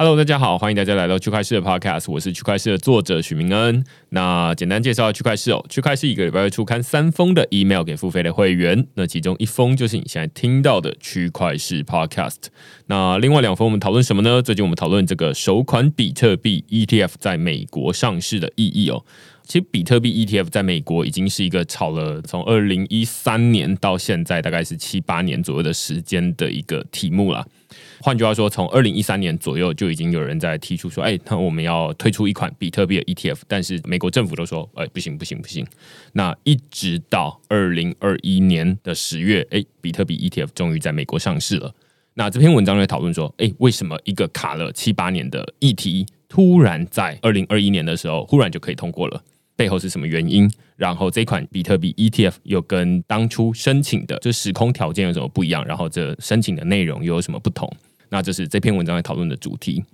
Hello，大家好，欢迎大家来到区块市的 Podcast，我是区块市的作者许明恩。那简单介绍区块市哦，区块市一个礼拜会出刊三封的 email 给付费的会员，那其中一封就是你现在听到的区块市 Podcast。那另外两封我们讨论什么呢？最近我们讨论这个首款比特币 ETF 在美国上市的意义哦。其实比特币 ETF 在美国已经是一个炒了从二零一三年到现在大概是七八年左右的时间的一个题目了。换句话说，从二零一三年左右就已经有人在提出说：“哎，那我们要推出一款比特币的 ETF。”但是美国政府都说：“哎，不行，不行，不行。”那一直到二零二一年的十月，哎，比特币 ETF 终于在美国上市了。那这篇文章在讨论说：“哎，为什么一个卡了七八年的议题，突然在二零二一年的时候忽然就可以通过了？”背后是什么原因？然后这款比特币 ETF 又跟当初申请的这时空条件有什么不一样？然后这申请的内容又有什么不同？那这是这篇文章在讨论的主题。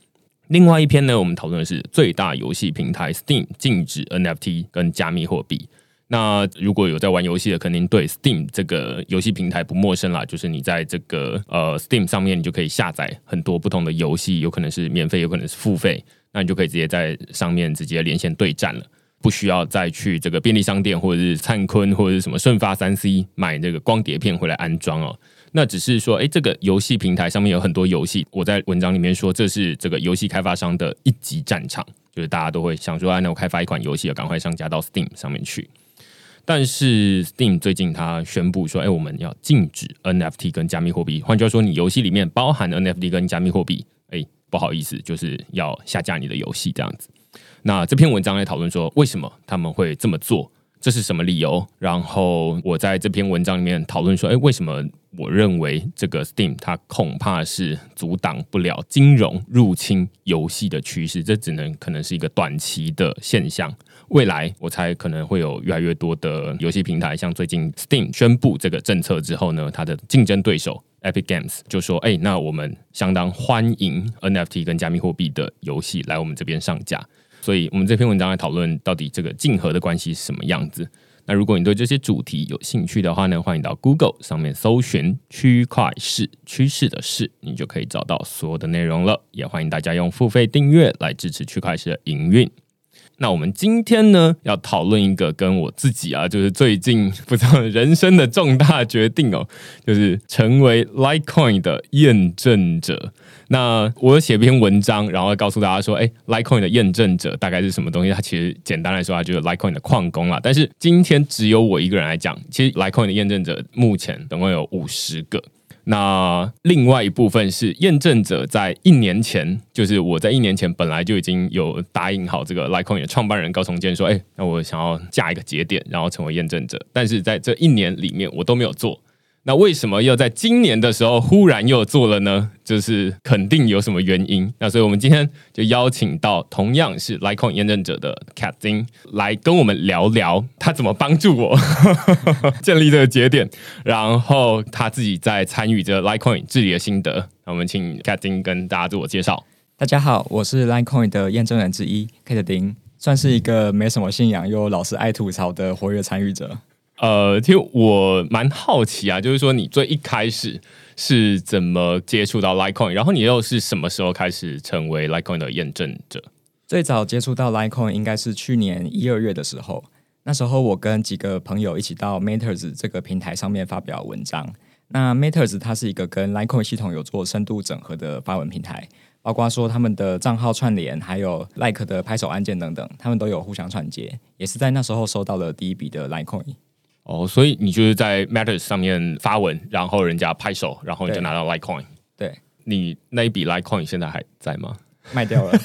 另外一篇呢，我们讨论的是最大游戏平台 Steam 禁止 NFT 跟加密货币。那如果有在玩游戏的，肯定对 Steam 这个游戏平台不陌生啦。就是你在这个呃 Steam 上面，你就可以下载很多不同的游戏，有可能是免费，有可能是付费。那你就可以直接在上面直接连线对战了。不需要再去这个便利商店或者是灿坤或者是什么顺发三 C 买这个光碟片回来安装哦。那只是说，哎，这个游戏平台上面有很多游戏。我在文章里面说，这是这个游戏开发商的一级战场，就是大家都会想说，啊，那我开发一款游戏，要赶快上架到 Steam 上面去。但是 Steam 最近他宣布说，哎，我们要禁止 NFT 跟加密货币。换句话说，你游戏里面包含 NFT 跟加密货币，哎，不好意思，就是要下架你的游戏这样子。那这篇文章来讨论说，为什么他们会这么做？这是什么理由？然后我在这篇文章里面讨论说，哎，为什么我认为这个 Steam 它恐怕是阻挡不了金融入侵游戏的趋势？这只能可能是一个短期的现象。未来我猜可能会有越来越多的游戏平台，像最近 Steam 宣布这个政策之后呢，它的竞争对手 Epic Games 就说，哎，那我们相当欢迎 NFT 跟加密货币的游戏来我们这边上架。所以，我们这篇文章来讨论到底这个竞合的关系是什么样子。那如果你对这些主题有兴趣的话呢，欢迎到 Google 上面搜寻“区块市趋势的事”，你就可以找到所有的内容了。也欢迎大家用付费订阅来支持区块市的营运。那我们今天呢，要讨论一个跟我自己啊，就是最近不知道人生的重大决定哦，就是成为 Litecoin 的验证者。那我写篇文章，然后告诉大家说，哎，Litecoin 的验证者大概是什么东西？它其实简单来说，它就是 Litecoin 的矿工啦。但是今天只有我一个人来讲，其实 Litecoin 的验证者目前总共有五十个。那另外一部分是验证者，在一年前，就是我在一年前本来就已经有答应好这个 Litecoin 的创办人高崇建说，哎，那我想要架一个节点，然后成为验证者。但是在这一年里面，我都没有做。那为什么又在今年的时候忽然又做了呢？就是肯定有什么原因。那所以我们今天就邀请到同样是 Litecoin 验证者的 c a t h i n 来跟我们聊聊他怎么帮助我 建立这个节点，然后他自己在参与这 Litecoin 治理的心得。那我们请 c a t h i n 跟大家自我介绍。大家好，我是 Litecoin 的验证人之一 c a t h i n 算是一个没什么信仰又老是爱吐槽的活跃参与者。呃，其实我蛮好奇啊，就是说你最一开始是怎么接触到 Litecoin，然后你又是什么时候开始成为 Litecoin 的验证者？最早接触到 Litecoin 应该是去年一二月的时候，那时候我跟几个朋友一起到 Matters 这个平台上面发表文章。那 Matters 它是一个跟 Litecoin 系统有做深度整合的发文平台。包括说他们的账号串联，还有 Like 的拍手按键等等，他们都有互相串接，也是在那时候收到了第一笔的 Litecoin。哦，所以你就是在 Matters 上面发文，然后人家拍手，然后你就拿到 Litecoin。对，你那一笔 Litecoin 现在还在吗？卖掉了。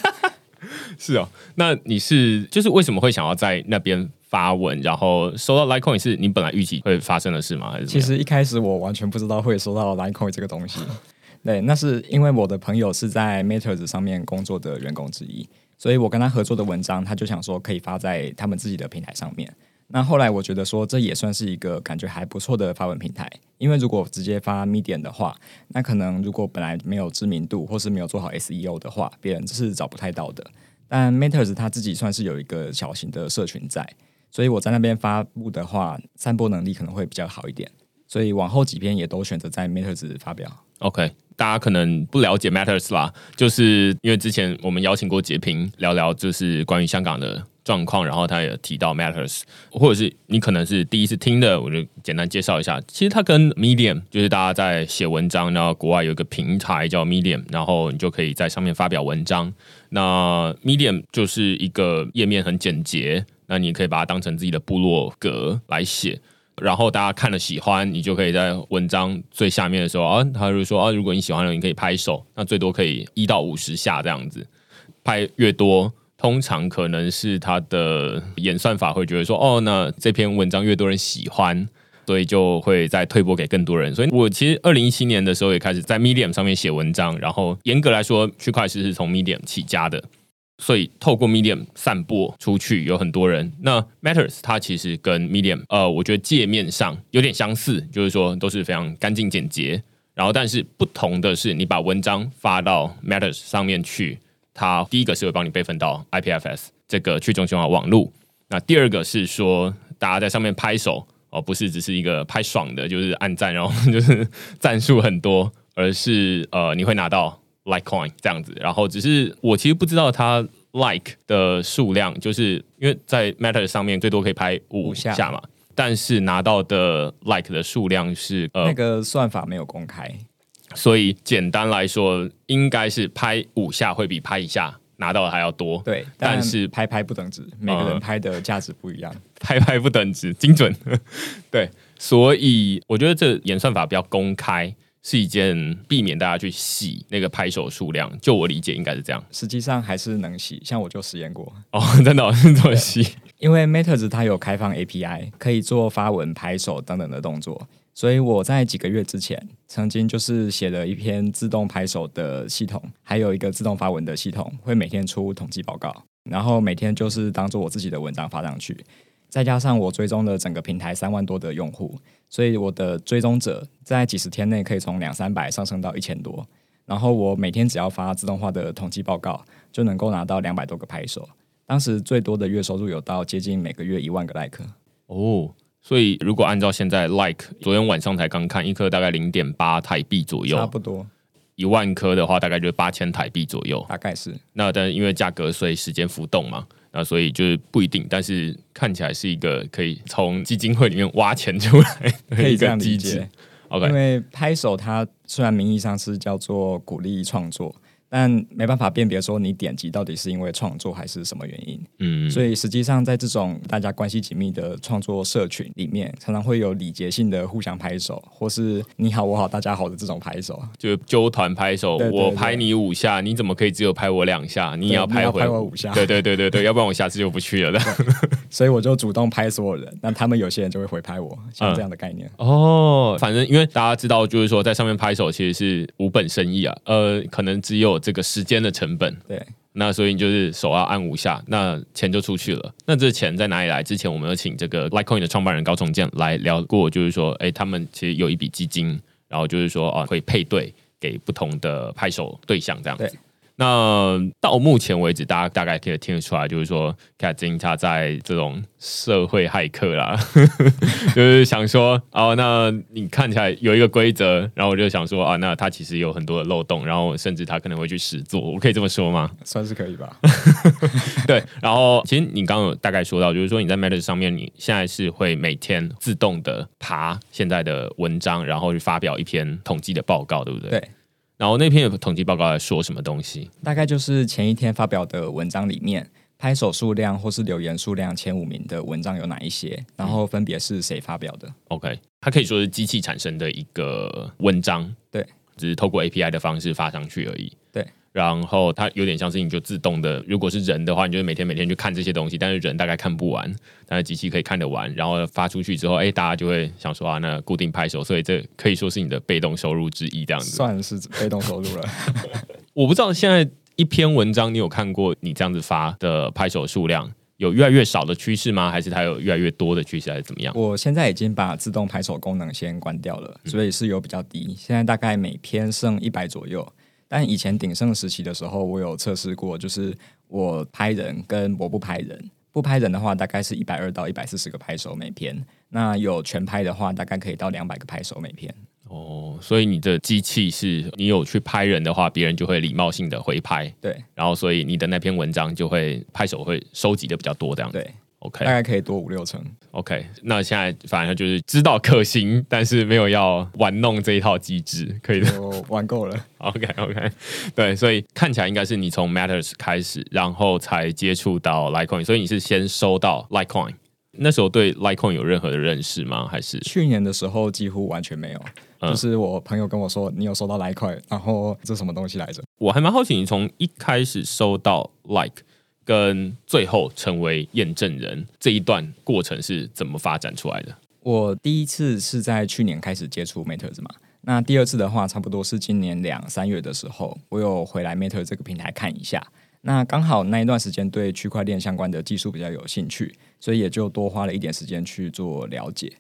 是哦，那你是就是为什么会想要在那边发文，然后收到 Litecoin 是你本来预期会发生的事吗？其实一开始我完全不知道会收到 Litecoin 这个东西。对，那是因为我的朋友是在 Matters 上面工作的员工之一，所以我跟他合作的文章，他就想说可以发在他们自己的平台上面。那后来我觉得说这也算是一个感觉还不错的发文平台，因为如果直接发 Medium 的话，那可能如果本来没有知名度或是没有做好 SEO 的话，别人是找不太到的。但 Matters 他自己算是有一个小型的社群在，所以我在那边发布的话，散播能力可能会比较好一点。所以往后几篇也都选择在 Matters 发表。OK，大家可能不了解 Matters 啦，就是因为之前我们邀请过杰平聊聊，就是关于香港的状况，然后他也提到 Matters，或者是你可能是第一次听的，我就简单介绍一下。其实它跟 Medium 就是大家在写文章，然后国外有一个平台叫 Medium，然后你就可以在上面发表文章。那 Medium 就是一个页面很简洁，那你可以把它当成自己的部落格来写。然后大家看了喜欢，你就可以在文章最下面的时候啊，他就说啊，如果你喜欢了，你可以拍手，那最多可以一到五十下这样子，拍越多，通常可能是他的演算法会觉得说，哦，那这篇文章越多人喜欢，所以就会再推播给更多人。所以我其实二零一七年的时候也开始在 Medium 上面写文章，然后严格来说，区块链是从 Medium 起家的。所以透过 Medium 散播出去，有很多人。那 Matters 它其实跟 Medium 呃，我觉得界面上有点相似，就是说都是非常干净简洁。然后但是不同的是，你把文章发到 Matters 上面去，它第一个是会帮你备份到 IPFS 这个去中心化网络。那第二个是说，大家在上面拍手哦，不是只是一个拍爽的，就是按赞，然后 就是赞数很多，而是呃，你会拿到。Litecoin 这样子，然后只是我其实不知道它 Like 的数量，就是因为在 Matter 上面最多可以拍五下嘛，但是拿到的 Like 的数量是呃，那个算法没有公开，所以简单来说，应该是拍五下会比拍一下拿到的还要多，对，但是拍拍不等值，每个嗯人拍的价值不一样。拍拍不等值，精准，对，所以我觉得这演算法比较公开。是一件避免大家去洗那个拍手数量，就我理解应该是这样实际上还是能洗，像我就实验过，哦，真的、哦、是这么洗。因为 Matters 它有开放 API，可以做发文、拍手等等的动作，所以我在几个月之前曾经就是写了一篇自动拍手的系统，还有一个自动发文的系统，会每天出统计报告，然后每天就是当做我自己的文章发上去，再加上我追踪了整个平台三万多的用户，所以我的追踪者在几十天内可以从两三百上升到一千多。然后我每天只要发自动化的统计报告，就能够拿到两百多个拍手。当时最多的月收入有到接近每个月一万个 like。哦，所以如果按照现在 like，昨天晚上才刚看一颗大概零点八台币左右差，不多，一万颗的话大概就是八千台币左右。大概是那但因为价格随时间浮动嘛，那所以就是不一定，但是看起来是一个可以从基金会里面挖钱出来的一可以这样理个机制解。。OK，因为拍手它虽然名义上是叫做鼓励创作，但没办法辨别说你点击到底是因为创作还是什么原因。嗯，所以实际上在这种大家关系紧密的创作社群里面，常常会有礼节性的互相拍手，或是你好我好大家好的这种拍手。就揪团拍手，对对对我拍你五下，你怎么可以只有拍我两下？你也要拍回拍我五下对对对对对，要不然我下次就不去了的。所以我就主动拍所有人，那他们有些人就会回拍我，像这样的概念。哦，反正因为大家知道，就是说在上面拍手其实是无本生意啊，呃，可能只有这个时间的成本。对，那所以你就是手要按五下，那钱就出去了。那这钱在哪里来？之前我们有请这个 Litecoin 的创办人高崇建来聊过，就是说，哎，他们其实有一笔基金，然后就是说啊，会配对给不同的拍手对象这样子对。那到目前为止，大家大概可以听得出来，就是说 t 金他在这种社会骇客啦，就是想说，哦，那你看起来有一个规则，然后我就想说啊，那他其实有很多的漏洞，然后甚至他可能会去实做，我可以这么说吗？算是可以吧。对，然后其实你刚刚有大概说到，就是说你在 Matters 上面，你现在是会每天自动的爬现在的文章，然后去发表一篇统计的报告，对不对？对。然后那篇的统计报告在说什么东西？大概就是前一天发表的文章里面，拍手数量或是留言数量前五名的文章有哪一些，然后分别是谁发表的。OK，它可以说是机器产生的一个文章，对，只是透过 API 的方式发上去而已。对，然后它有点像是你就自动的，如果是人的话，你就每天每天去看这些东西，但是人大概看不完，但是机器可以看得完。然后发出去之后，哎，大家就会想说啊，那固定拍手，所以这可以说是你的被动收入之一，这样子。算是被动收入了。我不知道现在一篇文章你有看过你这样子发的拍手数量有越来越少的趋势吗？还是它有越来越多的趋势，还是怎么样？我现在已经把自动拍手功能先关掉了，所以是有比较低，现在大概每篇剩一百左右。但以前鼎盛时期的时候，我有测试过，就是我拍人跟我不拍人，不拍人的话大概是一百二到一百四十个拍手每篇，那有全拍的话大概可以到两百个拍手每篇。哦，所以你的机器是你有去拍人的话，别人就会礼貌性的回拍，对。然后所以你的那篇文章就会拍手会收集的比较多，这样子。对，OK 大概可以多五六成。OK，那现在反正就是知道可行，但是没有要玩弄这一套机制，可以的。我玩够了。OK OK，对，所以看起来应该是你从 Matters 开始，然后才接触到 Litecoin，所以你是先收到 Litecoin，那时候对 Litecoin 有任何的认识吗？还是去年的时候几乎完全没有，嗯就是我朋友跟我说你有收到 Like，，然后这什么东西来着？我还蛮好奇，你从一开始收到 Like 跟最后成为验证人这一段过程是怎么发展出来的？我第一次是在去年开始接触 Matters 嘛，那第二次的话，差不多是今年两三月的时候，我有回来 MATE 这个平台看一下。那刚好那一段时间对区块链相关的技术比较有兴趣，所以也就多花了一点时间去做了解。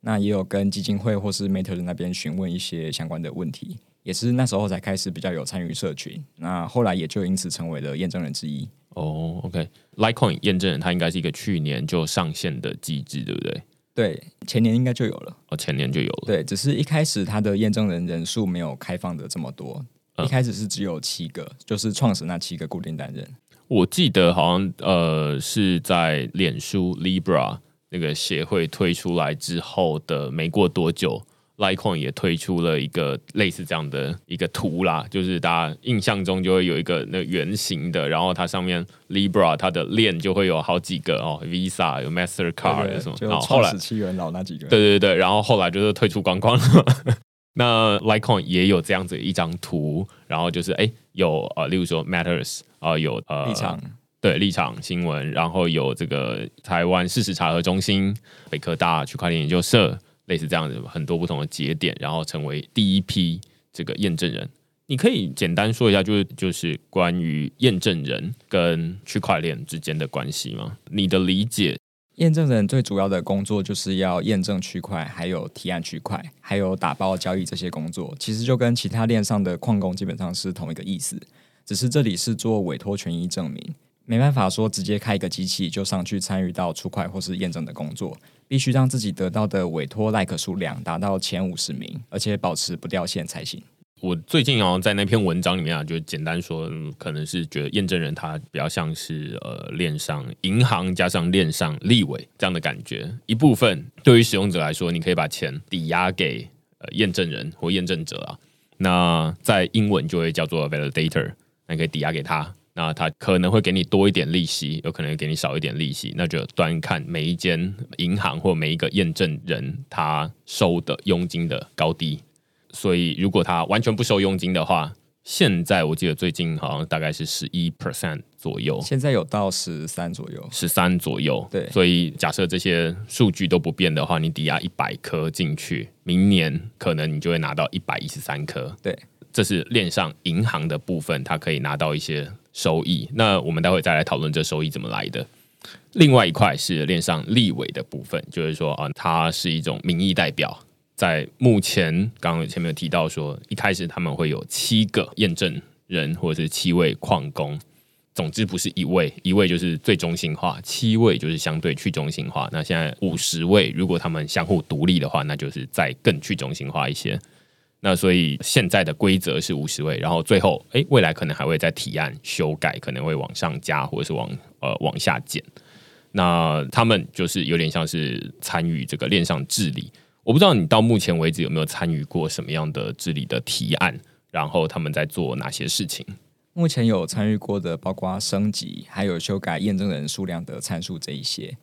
那也有跟基金会或是 Matter 那边询问一些相关的问题，也是那时候才开始比较有参与社群。那后来也就因此成为了验证人之一。哦、o k Litecoin 验证人它应该是一个去年就上线的机制，对不对？对，前年应该就有了。哦，前年就有了。对，只是一开始它的验证人人数没有开放的这么多，嗯一开始是只有七个，就是创始那七个固定单人。我记得好像呃是在脸书 Libra 那个协会推出来之后的没过多久，Litecoin 也推出了一个类似这样的一个图啦，就是大家印象中就会有一个那个圆形的，然后它上面 Libra 它的链就会有好几个哦，Visa 有 Mastercard 有什么，就然后后来七元老那几个。对对对，然后后来就是退出光光了。那 Litecoin 也有这样子一张图，然后就是哎有呃，例如说 Matters 啊、有呃立场对立场新闻，然后有这个台湾事实查核中心、北科大区块链研究社，类似这样子很多不同的节点，然后成为第一批这个验证人。你可以简单说一下，就是就是关于验证人跟区块链之间的关系吗？你的理解验证人最主要的工作就是要验证区块，还有提案区块，还有打包交易这些工作，其实就跟其他链上的矿工基本上是同一个意思，只是这里是做委托权益证明，没办法说直接开一个机器就上去参与到出块或是验证的工作，必须让自己得到的委托 like 数量达到前五十名，而且保持不掉线才行。我最近好像在那篇文章里面啊，就简单说，可能是觉得验证人他比较像是呃链上银行加上链上立委这样的感觉。一部分对于使用者来说，你可以把钱抵押给呃验证人或验证者啊，那在英文就会叫做 validator，那你可以抵押给他。那他可能会给你多一点利息，有可能给你少一点利息，那就端看每一间银行或每一个验证人他收的佣金的高低。所以如果他完全不收佣金的话，现在我记得最近好像大概是十一 percent 左右，现在有到十三左右，十三左右。对所以假设这些数据都不变的话，你抵押一百颗进去，明年可能你就会拿到一百一十三颗。对，这是链上银行的部分，它可以拿到一些收益。那我们待会再来讨论这收益怎么来的。另外一块是链上立委的部分，就是说啊，它是一种民意代表。在目前，刚刚前面有提到说，一开始他们会有七个验证人或者是七位矿工，总之不是一位，一位就是最中心化，七位就是相对去中心化。那现在五十位，如果他们相互独立的话，那就是再更去中心化一些。那所以现在的规则是五十位，然后最后，诶，未来可能还会再提案修改，可能会往上加或者是往呃往下减。那他们就是有点像是参与这个链上治理。我不知道你到目前为止有没有参与过什么样的治理的提案，然后他们在做哪些事情？目前有参与过的，包括升级，还有修改验证人数量的参数这一些。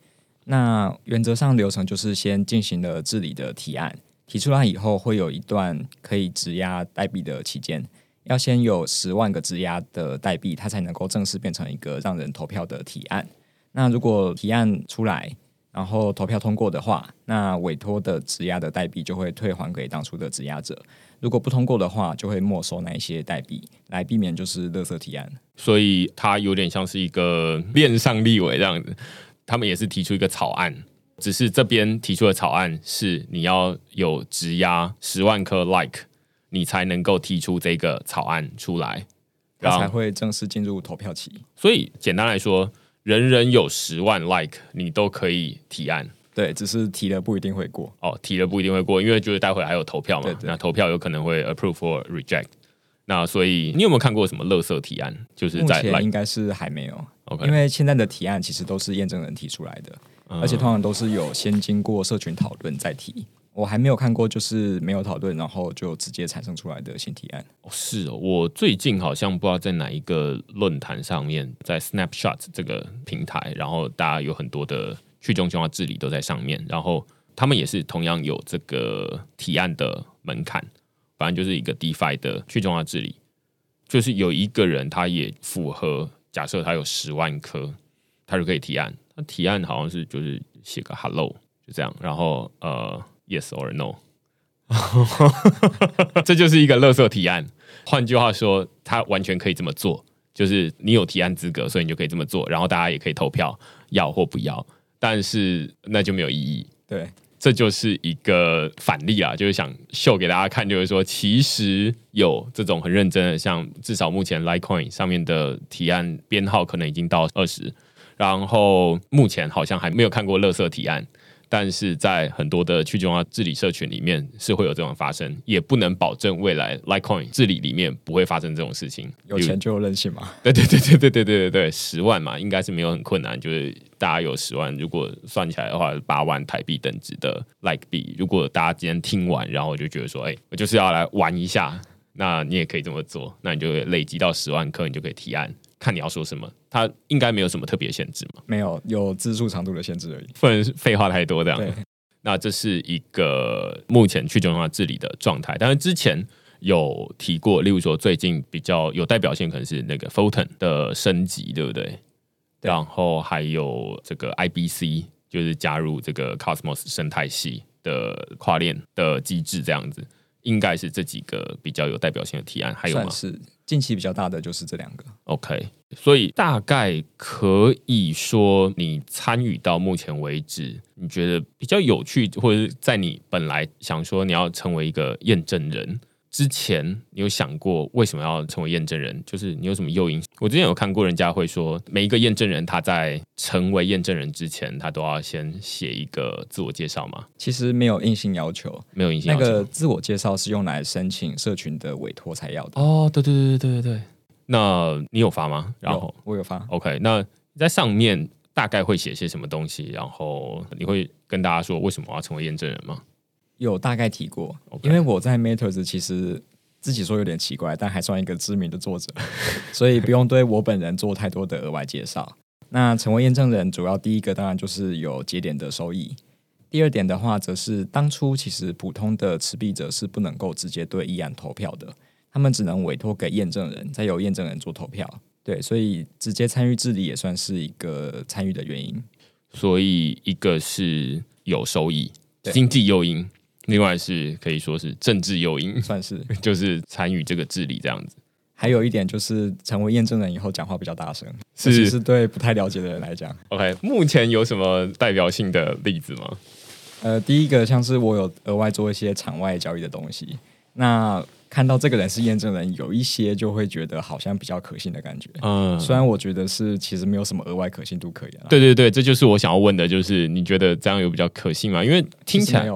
那原则上流程就是先进行了治理的提案，提出来以后会有一段可以质押代币的期间，要先有十万个质押的代币，它才能够正式变成一个让人投票的提案。那如果提案出来，然后投票通过的话，那委托的质押的代币就会退还给当初的质押者。如果不通过的话，就会没收那一些代币，来避免就是垃圾提案。所以它有点像是一个链上立委这样子，他们也是提出一个草案，只是这边提出的草案是你要有质押十万颗 like，你才能够提出这个草案出来，然后才会正式进入投票期。所以简单来说。人人有十万 like，你都可以提案。对，只是提了不一定会过。哦，提了不一定会过，因为就是待会还有投票嘛。那投票有可能会 approve or reject。那所以你有没有看过什么垃圾提案？就是在应该是还没有。OK，因为现在的提案其实都是验证人提出来的，而且通常都是有先经过社群讨论再提。我还没有看过，就是没有讨论，然后就直接产生出来的新提案。哦，是哦，我最近好像不知道在哪一个论坛上面，在 Snapshot 这个平台，然后大家有很多的去中心化治理都在上面，然后他们也是同样有这个提案的门槛，反正就是一个 DeFi 的去中心化治理，就是有一个人他也符合，假设他有十万颗，他就可以提案。他提案好像是就是写个 Hello 就这样，然后呃。Yes or no，这就是一个垃圾提案。换句话说，他完全可以这么做，就是你有提案资格，所以你就可以这么做。然后大家也可以投票要或不要，但是那就没有意义。对，这就是一个反例啊，就是想秀给大家看，就是说其实有这种很认真的，像至少目前 Litecoin 上面的提案编号可能已经到二十，然后目前好像还没有看过乐色提案。但是在很多的去中央治理社群里面是会有这种发生，也不能保证未来 Litecoin 治理里面不会发生这种事情。有钱就任性嘛？对对对对对对对对对，十万嘛，应该是没有很困难。就是大家有十万，如果算起来的话，八万台币等值的 Like 币。如果大家今天听完，然后我就觉得说，哎，我就是要来玩一下，那你也可以这么做。那你就累积到十万颗，你就可以提案。看你要说什么，它应该没有什么特别限制嘛？没有，有字数长度的限制而已。不能废话太多这样。那这是一个目前去中心化治理的状态，但是之前有提过，例如说最近比较有代表性，可能是那个 Photon 的升级，对不对？然后还有这个 IBC，就是加入这个 Cosmos 生态系的跨链的机制，这样子，应该是这几个比较有代表性的提案，还有吗？是。近期比较大的就是这两个，OK，所以大概可以说，你参与到目前为止，你觉得比较有趣，或者是在你本来想说你要成为一个验证人。之前你有想过为什么要成为验证人？就是你有什么诱因？我之前有看过人家会说，每一个验证人他在成为验证人之前，他都要先写一个自我介绍吗。其实没有硬性要求，没有硬性要求。那个自我介绍是用来申请社群的委托才要的。哦，对对对对对对。那你有发吗？然后我有发。OK，那在上面大概会写些什么东西？然后你会跟大家说为什么我要成为验证人吗？有大概提过，因为我在 Matters 其实自己说有点奇怪，但还算一个知名的作者，所以不用对我本人做太多的额外介绍。那成为验证人，主要第一个当然就是有节点的收益，第二点的话，则是当初其实普通的持币者是不能够直接对议案投票的，他们只能委托给验证人，再由验证人做投票。对，所以直接参与治理也算是一个参与的原因。所以一个是有收益，经济诱因。另外是可以说是政治诱因，算是 就是参与这个治理这样子。还有一点就是成为验证人以后讲话比较大声，是是对不太了解的人来讲。OK，目前有什么代表性的例子吗？呃，第一个像是我有额外做一些场外交易的东西，那看到这个人是验证人，有一些就会觉得好像比较可信的感觉。嗯，虽然我觉得是其实没有什么额外可信度可言。对对对，这就是我想要问的，就是你觉得这样有比较可信吗？因为听起来。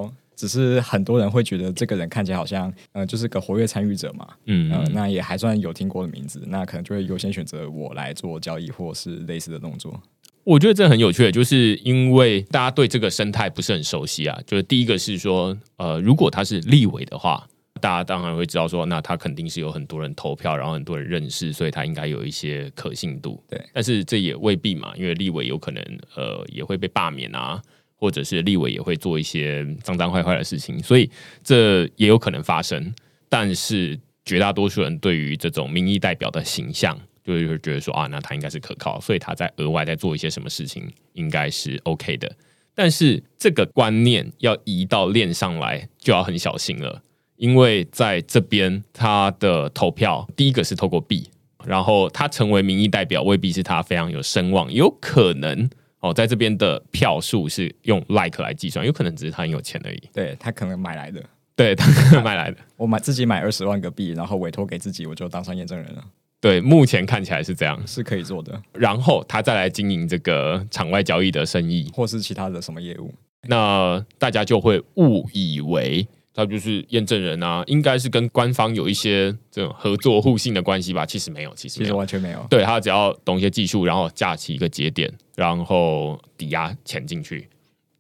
只是很多人会觉得这个人看起来好像，呃，就是个活跃参与者嘛，嗯，呃，那也还算有听过的名字，那可能就会优先选择我来做交易或是类似的动作。我觉得这很有趣，就是因为大家对这个生态不是很熟悉啊。就是第一个是说，呃，如果他是立委的话，大家当然会知道说，那他肯定是有很多人投票，然后很多人认识，所以他应该有一些可信度。对，但是这也未必嘛，因为立委有可能呃也会被罢免啊，或者是立委也会做一些脏脏坏坏的事情，所以这也有可能发生。但是绝大多数人对于这种民意代表的形象，就会觉得说啊，那他应该是可靠，所以他在额外在做一些什么事情，应该是 OK 的。但是这个观念要移到链上来，就要很小心了，因为在这边他的投票，第一个是透过币，然后他成为民意代表，未必是他非常有声望，有可能哦，在这边的票数是用 like 来计算，有可能只是他很有钱而已，对他可能买来的，对 他可能买来的，我买自己买二十万个币，然后委托给自己，我就当上验证人了，对，目前看起来是这样，是可以做的。然后他再来经营这个场外交易的生意，或是其他的什么业务，那大家就会误以为他就是验证人啊，应该是跟官方有一些这种合作互信的关系吧？其实没有，其实其实。完全没有。对他只要懂一些技术，然后架起一个节点，然后抵押钱进去，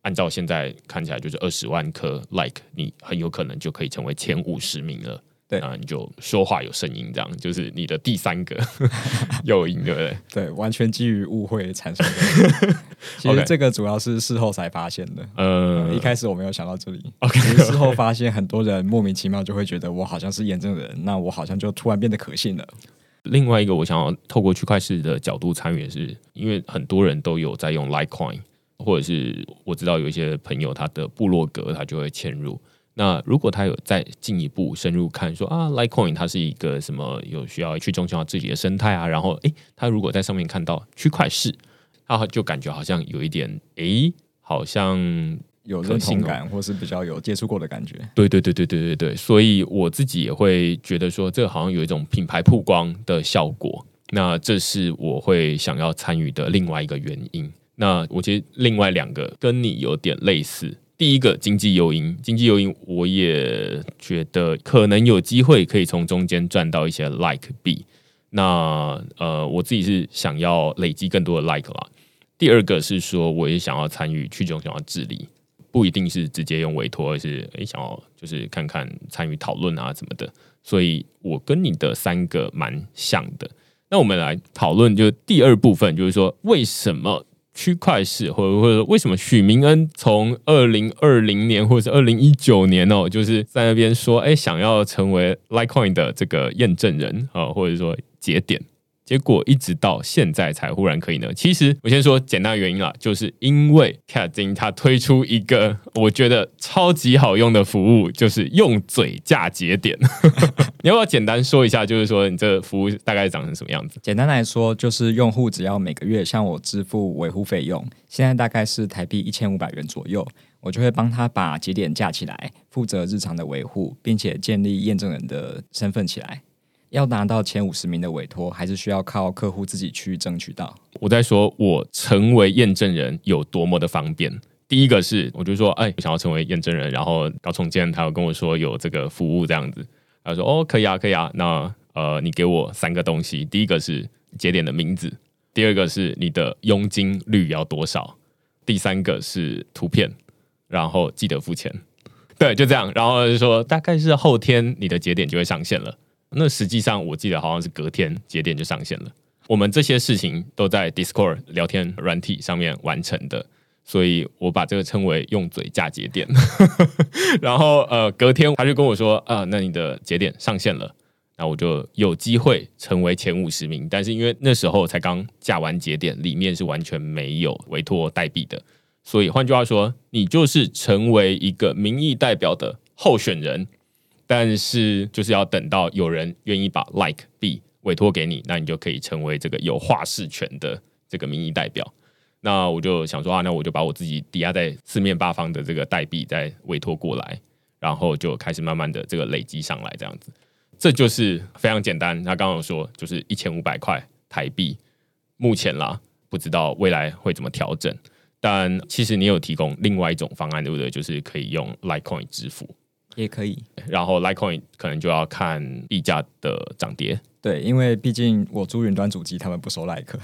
按照现在看起来就是二十万颗 like，你很有可能就可以成为前五十名了。对啊，你就说话有声音，这样就是你的第三个 诱因，对不对？对，完全基于误会产生的。其实这个主要是事后才发现的。呃一开始我没有想到这里 OK 事后发现很多人莫名其妙就会觉得我好像是验证人，那我好像就突然变得可信了。另外一个，我想要透过区块链的角度参与，的是因为很多人都有在用 Litecoin，或者是我知道有一些朋友他的部落格他就会嵌入。那如果他有再进一步深入看说啊，Litecoin 它是一个什么有需要去中心化自己的生态啊，然后诶，他如果在上面看到区块市，他就感觉好像有一点诶，好像有认同感，或是比较有接触过的感觉。对对对对对对对，所以我自己也会觉得说，这好像有一种品牌曝光的效果。那这是我会想要参与的另外一个原因。那我觉得另外两个跟你有点类似。第一个经济诱因，经济诱因我也觉得可能有机会可以从中间赚到一些 like 币。那呃，我自己是想要累积更多的 like 啦。第二个是说，我也想要参与去中心化治理，不一定是直接用委托，而是诶想要就是看看参与讨论啊什么的。所以我跟你的三个蛮像的。那我们来讨论，就第二部分，就是说为什么区块市，或者或者为什么许明恩从二零二零年或者是二零一九年哦，就是在那边说，哎，想要成为 Litecoin 的这个验证人啊、或者说节点。结果一直到现在才忽然可以呢。其实我先说简单的原因啦，就是因为 Cat 金它推出一个 我觉得超级好用的服务，就是用嘴架节点。你要不要简单说一下，就是说你这服务大概长成什么样子？简单来说，就是用户只要每个月向我支付维护费用，现在大概是台币一千五百元左右，我就会帮他把节点架起来，负责日常的维护，并且建立验证人的身份起来。要拿到前五十名的委托，还是需要靠客户自己去争取到。我在说我成为验证人有多么的方便。第一个是，我就说，哎，我想要成为验证人，然后高重建他有跟我说有这个服务这样子，他说哦，可以啊，可以啊，那呃，你给我三个东西，第一个是节点的名字，第二个是你的佣金率要多少，第三个是图片，然后记得付钱。对，就这样，然后就说大概是后天你的节点就会上线了。那实际上我记得好像是隔天节点就上线了。我们这些事情都在 Discord 聊天软体上面完成的，所以我把这个称为用嘴架节点。然后呃，隔天他就跟我说啊、那你的节点上线了，那我就有机会成为前五十名。但是因为那时候才刚架完节点，里面是完全没有委托代币的，所以换句话说，你就是成为一个民意代表的候选人。但是就是要等到有人愿意把 like 币委托给你，那你就可以成为这个有话事权的这个民意代表。那我就想说啊，那我就把我自己抵押在四面八方的这个代币再委托过来，然后就开始慢慢的这个累积上来，这样子。这就是非常简单。他刚刚有说，就是一千五百块台币，目前啦，不知道未来会怎么调整。但其实你有提供另外一种方案，对不对？就是可以用 Litecoin 支付。也可以。然后 Litecoin 可能就要看币价的涨跌。对，因为毕竟我租云端主机，他们不收 like。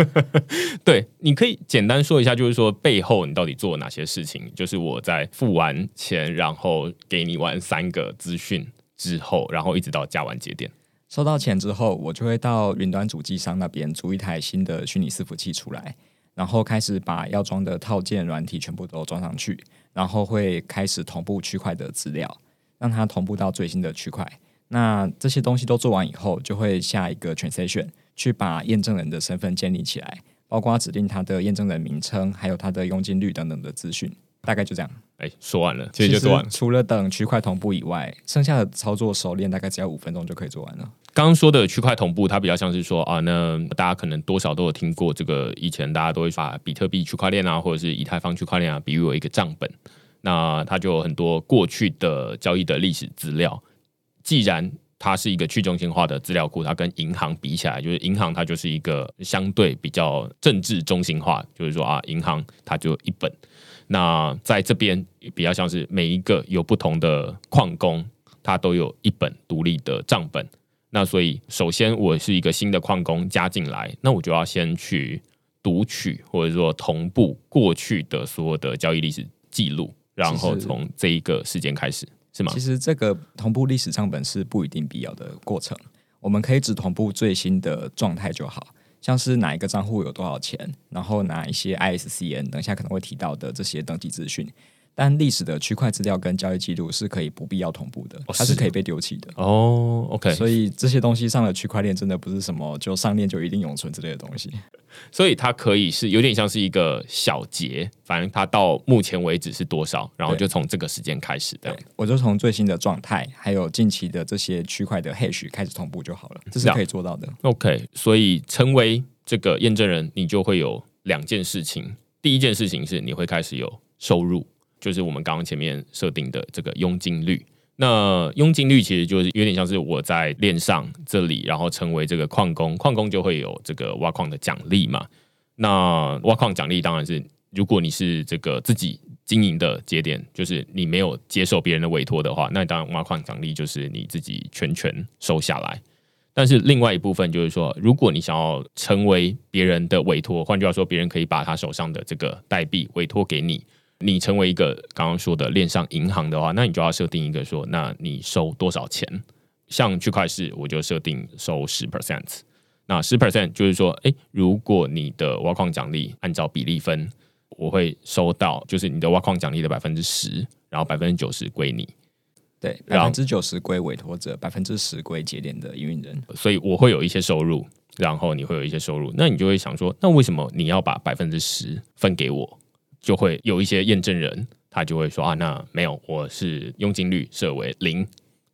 对，你可以简单说一下，就是说背后你到底做了哪些事情？就是我在付完钱，然后给你完三个资讯，之后，然后一直到加完节点。收到钱之后，我就会到云端主机商那边租一台新的虚拟伺服器出来，然后开始把要装的套件软体全部都装上去，然后会开始同步区块的资料，让它同步到最新的区块。那这些东西都做完以后，就会下一个 transaction 去把验证人的身份建立起来，包括指定他的验证人名称，还有他的佣金率等等的资讯。大概就这样。哎，说完了，其实就做完了。除了等区块同步以外，剩下的操作熟练大概只要五分钟就可以做完了。刚刚说的区块同步，它比较像是说啊，那大家可能多少都有听过这个，以前大家都会把比特币区块链啊，或者是以太坊区块链啊，比喻为一个账本。那它就有很多过去的交易的历史资料。既然它是一个去中心化的资料库，它跟银行比起来，就是银行它就是一个相对比较政治中心化，就是说啊，银行它就一本。那在这边比较像是每一个有不同的矿工，他都有一本独立的账本。那所以，首先我是一个新的矿工加进来，那我就要先去读取或者说同步过去的所有的交易历史记录，然后从这一个时间开始，是吗？其实这个同步历史账本是不一定必要的过程，我们可以只同步最新的状态就好。像是哪一个账户有多少钱，然后哪一些 ISCN，等一下可能会提到的这些登记资讯。但历史的区块资料跟交易记录是可以不必要同步的，它是可以被丢弃的。哦，OK。所以这些东西上了区块链，真的不是什么就上链就一定永存之类的东西。所以它可以是有点像是一个小节，反正它到目前为止是多少，然后就从这个时间开始的。我就从最新的状态，还有近期的这些区块的 hash 开始同步就好了，这是可以做到的。OK。所以成为这个验证人，你就会有两件事情。第一件事情是你会开始有收入。就是我们刚刚前面设定的这个佣金率，那佣金率其实就是有点像是我在链上这里，然后成为这个矿工，矿工就会有这个挖矿的奖励嘛。那挖矿奖励当然是，如果你是这个自己经营的节点，就是你没有接受别人的委托的话，那当然挖矿奖励就是你自己全权收下来。但是另外一部分就是说，如果你想要成为别人的委托，换句话说，别人可以把他手上的这个代币委托给你。你成为一个刚刚说的链上银行的话，那你就要设定一个说，那你收多少钱？像区块市，我就设定收十 percent。那十 percent 就是说，哎，如果你的挖矿奖励按照比例分，我会收到，就是你的挖矿奖励的百分之十，然后百分之九十归你。对，百分之九十归委托者，百分之十归节点的营运人。所以我会有一些收入，然后你会有一些收入，那你就会想说，那为什么你要把百分之十分给我？就会有一些验证人，他就会说啊，那没有，我是佣金率设为零，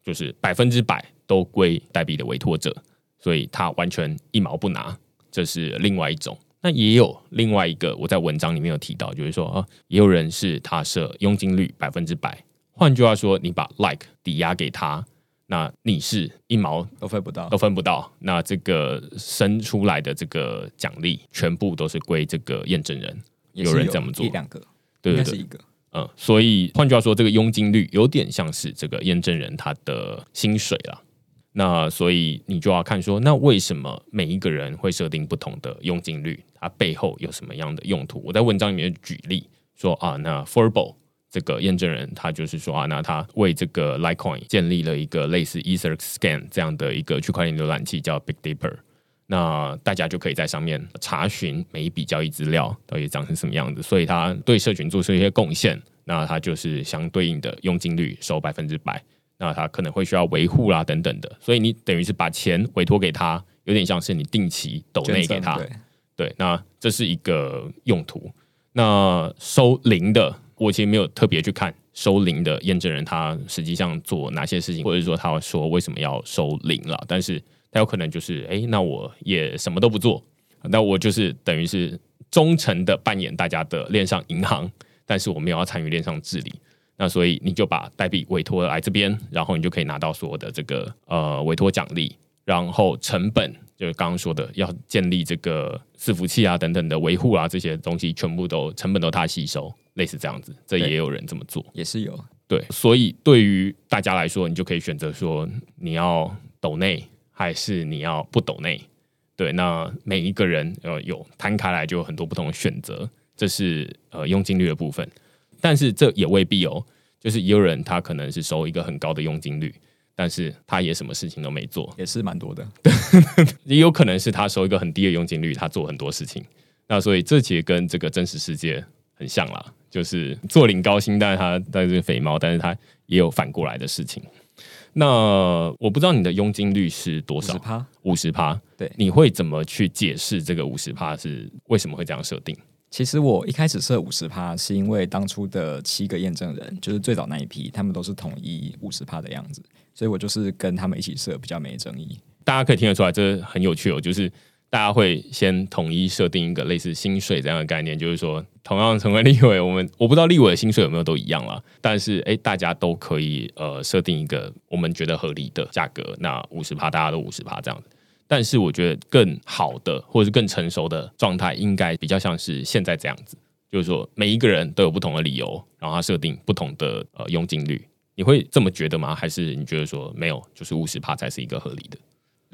就是百分之百都归代币的委托者，所以他完全一毛不拿，这是另外一种。那也有另外一个，我在文章里面有提到，就是说啊，也有人是他设佣金率百分之百，换句话说，你把 like 抵押给他，那你是一毛都分不到，都分不到，那这个生出来的这个奖励全部都是归这个验证人。有人这么做，一两个，对对对，是一个，嗯，所以换句话说，这个佣金率有点像是这个验证人他的薪水了。那所以你就要看说，那为什么每一个人会设定不同的佣金率？它背后有什么样的用途？我在文章里面举例说啊，那 Forbo 这个验证人，他就是说啊，那他为这个 Litecoin 建立了一个类似 EtherScan 这样的一个区块链浏览器，叫 Big Dipper。那大家就可以在上面查询每一笔交易资料到底长成什么样子，所以他对社群做出一些贡献，那他就是相对应的佣金率收百分之百，那他可能会需要维护啦等等的，所以你等于是把钱委托给他，有点像是你定期抖内给他，对，那这是一个用途。那收零的，我其实没有特别去看收零的验证人他实际上做哪些事情，或者说他说为什么要收零了，但是。他有可能就是，哎，那我也什么都不做，那我就是等于是忠诚的扮演大家的链上银行，但是我没有要参与链上治理，那所以你就把代币委托来这边，然后你就可以拿到所有的这个呃委托奖励，然后成本就是刚刚说的要建立这个伺服器啊等等的维护啊这些东西全部都成本都他吸收，类似这样子，这也有人这么做，也是有对，所以对于大家来说，你就可以选择说你要抖内。还是你要不抖内？对，那每一个人呃有摊开来就有很多不同的选择，这是呃佣金率的部分。但是这也未必哦，就是也有人他可能是收一个很高的佣金率，但是他也什么事情都没做，也是蛮多的。也有可能是他收一个很低的佣金率，他做很多事情。那所以这其实跟这个真实世界很像啦，就是坐领高薪，但是他但是肥猫，但是他也有反过来的事情。那我不知道你的佣金率是多少？趴，五十趴。对，你会怎么去解释这个五十趴是为什么会这样设定？其实我一开始设五十趴，是因为当初的七个验证人，就是最早那一批，他们都是统一五十趴的样子，所以我就是跟他们一起设，比较没争议。大家可以听得出来，这很有趣哦，就是。大家会先统一设定一个类似薪水这样的概念，就是说，同样成为立委，我们我不知道立委的薪水有没有都一样了，但是诶，大家都可以呃设定一个我们觉得合理的价格，那五十趴大家都五十趴这样子。但是我觉得更好的或者是更成熟的状态，应该比较像是现在这样子，就是说每一个人都有不同的理由，然后他设定不同的呃佣金率。你会这么觉得吗？还是你觉得说没有，就是五十趴才是一个合理的？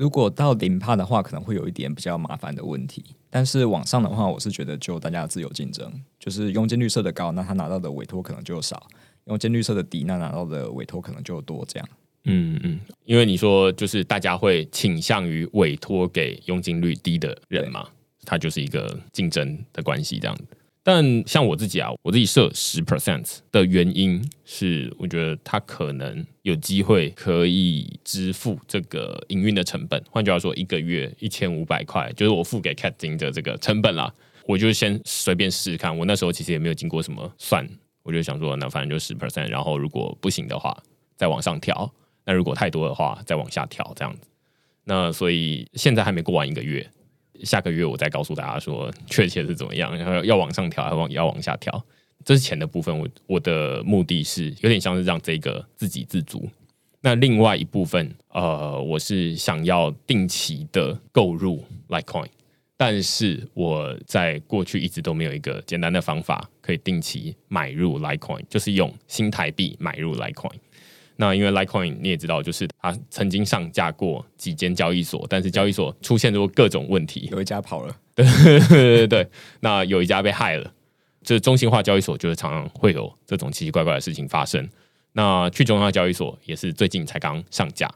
如果到零帕的话，可能会有一点比较麻烦的问题。但是往上的话，我是觉得就大家自由竞争，就是佣金绿色的高，那他拿到的委托可能就少；佣金绿色的低，那拿到的委托可能就多。这样，嗯嗯，因为你说就是大家会倾向于委托给佣金率低的人嘛，他就是一个竞争的关系这样子。但像我自己啊，我自己设十 percent 的原因是，我觉得他可能有机会可以支付这个营运的成本。换句话说，一个月一千五百块，就是我付给 Catting 的这个成本啦。我就先随便试试看。我那时候其实也没有经过什么算，我就想说，那反正就十 percent，然后如果不行的话，再往上调；那如果太多的话，再往下调，这样子。那所以现在还没过完一个月。下个月我再告诉大家说确切是怎么样，然后要往上调还往要往下调，这是钱的部分。我我的目的是有点像是让这个自给自足。那另外一部分，呃，我是想要定期的购入 Litecoin，但是我在过去一直都没有一个简单的方法可以定期买入 Litecoin，就是用新台币买入 Litecoin。那因为 Litecoin 你也知道，就是它曾经上架过几间交易所，但是交易所出现过各种问题，有一家跑了，对对对对，那有一家被害了，就是中心化交易所，就是常常会有这种奇奇怪怪的事情发生。那去中心化交易所也是最近才刚上架，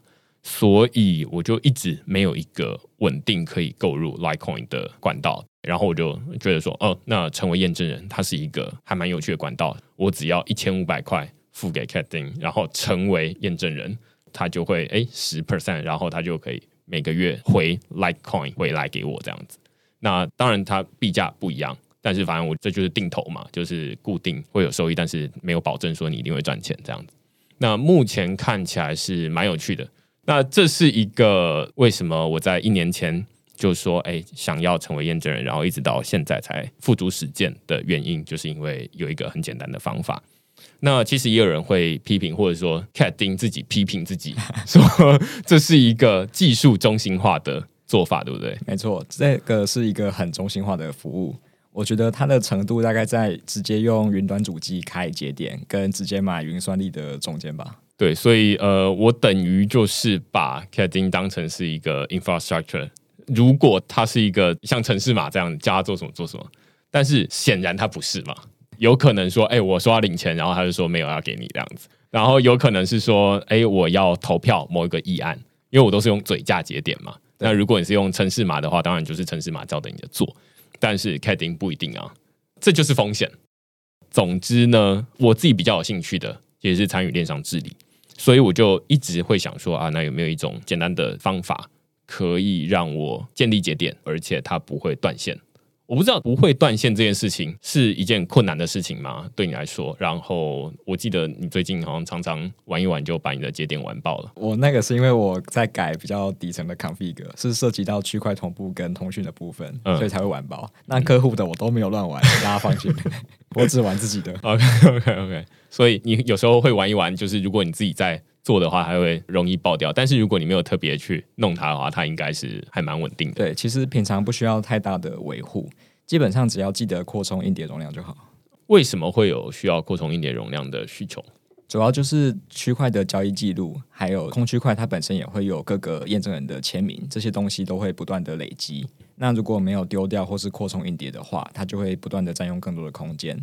所以我就一直没有一个稳定可以购入 Litecoin 的管道，然后我就觉得说，哦，那成为验证人，它是一个还蛮有趣的管道，我只要一千五百块。付给 Cattin，然后成为验证人，他就会哎十 percent，然后他就可以每个月回 Litecoin 回来给我这样子。那当然它币价不一样，但是反正我这就是定投嘛，就是固定会有收益，但是没有保证说你一定会赚钱这样子。那目前看起来是蛮有趣的。那这是一个为什么我在一年前就说哎想要成为验证人，然后一直到现在才付诸实践的原因，就是因为有一个很简单的方法。那其实也有人会批评，或者说 Cat 丁自己批评自己，说这是一个技术中心化的做法，对不对？没错，这个是一个很中心化的服务。我觉得它的程度大概在直接用云端主机开节点，跟直接买云算力的中间吧。对，所以呃，我等于就是把 Cat 丁当成是一个 infrastructure。如果它是一个像城市码这样叫它做什么做什么，但是显然它不是嘛。有可能说，哎，我说要领钱，然后他就说没有要给你这样子。然后有可能是说，哎，我要投票某一个议案，因为我都是用嘴价节点嘛。那如果你是用城市码的话，当然就是城市码照着你的做。但是 c a t i n g 不一定啊，这就是风险。总之呢，我自己比较有兴趣的也是参与链上治理，所以我就一直会想说啊，那有没有一种简单的方法可以让我建立节点，而且它不会断线？我不知道不会断线这件事情是一件困难的事情吗？对你来说，然后我记得你最近好像常常玩一玩就把你的节点玩爆了。我那个是因为我在改比较底层的 config，是涉及到区块同步跟通讯的部分，所以才会玩爆。那客户的我都没有乱玩，大家放心，我只玩自己的。OK OK OK，所以你有时候会玩一玩，就是如果你自己在。做的话还会容易爆掉，但是如果你没有特别去弄它的话，它应该是还蛮稳定的。对，其实平常不需要太大的维护，基本上只要记得扩充硬碟容量就好。为什么会有需要扩充硬碟容量的需求？主要就是区块的交易记录，还有空区块，它本身也会有各个验证人的签名，这些东西都会不断的累积。那如果没有丢掉或是扩充硬碟的话，它就会不断的占用更多的空间。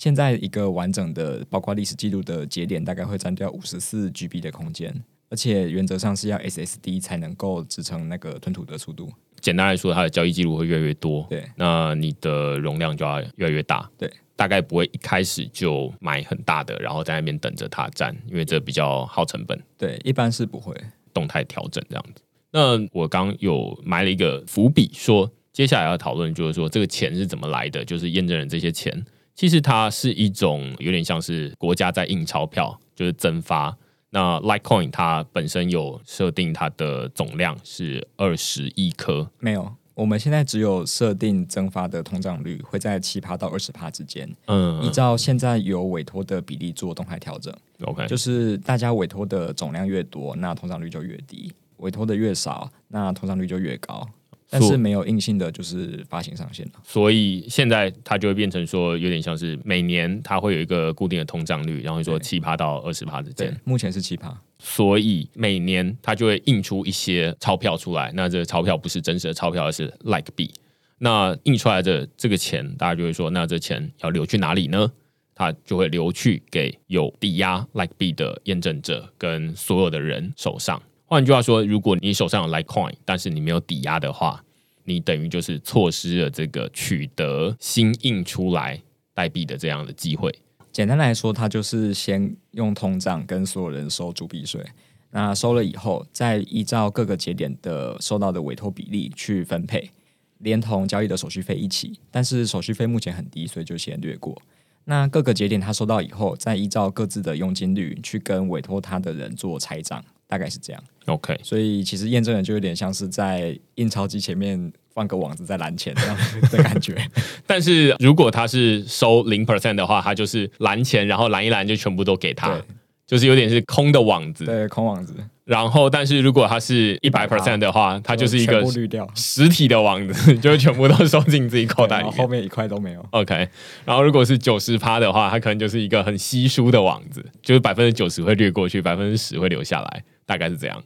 现在一个完整的包括历史记录的节点大概会占掉五十四 GB 的空间，而且原则上是要 SSD 才能够支撑那个吞吐的速度。简单来说，它的交易记录会越来越多，对，那你的容量就要越来越大，对，大概不会一开始就买很大的，然后在那边等着它占，因为这比较耗成本，对，一般是不会。动态调整这样子。那我刚有埋了一个伏笔，说接下来要讨论就是说这个钱是怎么来的，就是验证人这些钱，其实它是一种有点像是国家在印钞票，就是增发。那 Litecoin 它本身有设定它的总量是二十亿颗，没有。我们现在只有设定增发的通胀率会在七趴到二十趴之间，嗯，依照现在有委托的比例做动态调整。OK，就是大家委托的总量越多，那通胀率就越低；委托的越少，那通胀率就越高。但是没有硬性的，就是发行上限了。所以现在它就会变成说，有点像是每年它会有一个固定的通胀率，然后说七趴到二十趴之对间。，目前是七趴。所以每年它就会印出一些钞票出来。那这个钞票不是真实的钞票，而是 like 币。那印出来的这个钱，大家就会说，那这钱要流去哪里呢？它就会流去给有抵押 like 币的验证者跟所有的人手上。换句话说，如果你手上有 Litecoin，但是你没有抵押的话，你等于就是错失了这个取得新印出来代币的这样的机会。简单来说，它就是先用通胀跟所有人收主币税，那收了以后，再依照各个节点的收到的委托比例去分配，连同交易的手续费一起。但是手续费目前很低，所以就先略过。那各个节点他收到以后，再依照各自的佣金率去跟委托他的人做拆账，大概是这样。OK，所以其实验证人就有点像是在印钞机前面放个网子在蓝钱这样的感觉。但是如果他是收零 percent 的话，他就是蓝钱，然后蓝一蓝就全部都给他，就是有点是空的网子。对，空网子，然后，但是如果它是一百 percent 的话，它就是一个全部滤掉，实体的网子，就会全部都收进自己口袋里面。然后后面一块都没有。OK，然后如果是九十趴的话，它可能就是一个很稀疏的网子，就是百分之九十会掠过去，百分之十会留下来，大概是这样。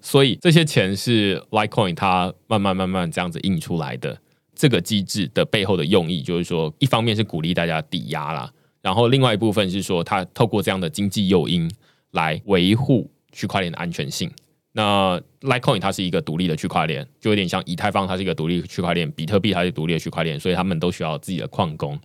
所以这些钱是 Litecoin 它慢慢慢慢这样子印出来的。这个机制的背后的用意，就是说，一方面是鼓励大家抵押啦，然后另外一部分是说，它透过这样的经济诱因来维护区块链的安全性。那 Litecoin 它是一个独立的区块链，就有点像以太坊它是一个独立区块链，比特币它是独立的区块链，所以他们都需要自己的矿工。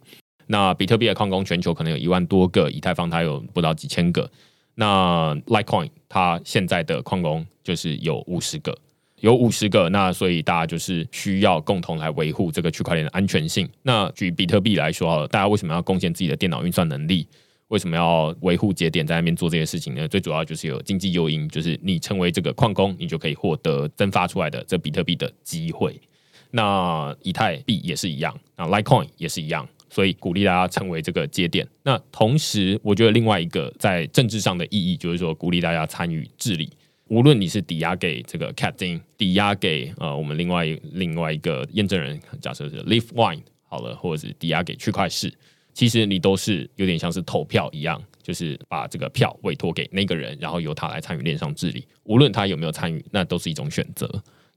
那比特币的矿工全球可能有一万多个，以太坊它有不到几千个。那 Litecoin 它现在的矿工就是有五十个，有五十个，那所以大家就是需要共同来维护这个区块链的安全性。那举比特币来说，大家为什么要贡献自己的电脑运算能力？为什么要维护节点在那边做这些事情呢？最主要就是有经济诱因，就是你成为这个矿工，你就可以获得增发出来的这比特币的机会。那以太币也是一样，那 Litecoin 也是一样，所以鼓励大家成为这个节点。那同时，我觉得另外一个在政治上的意义，就是说鼓励大家参与治理。无论你是抵押给这个 Captain，抵押给呃我们另外另外一个验证人，假设是 Leaf Wine 好了，或者是抵押给区块市，其实你都是有点像是投票一样，就是把这个票委托给那个人，然后由他来参与链上治理。无论他有没有参与，那都是一种选择。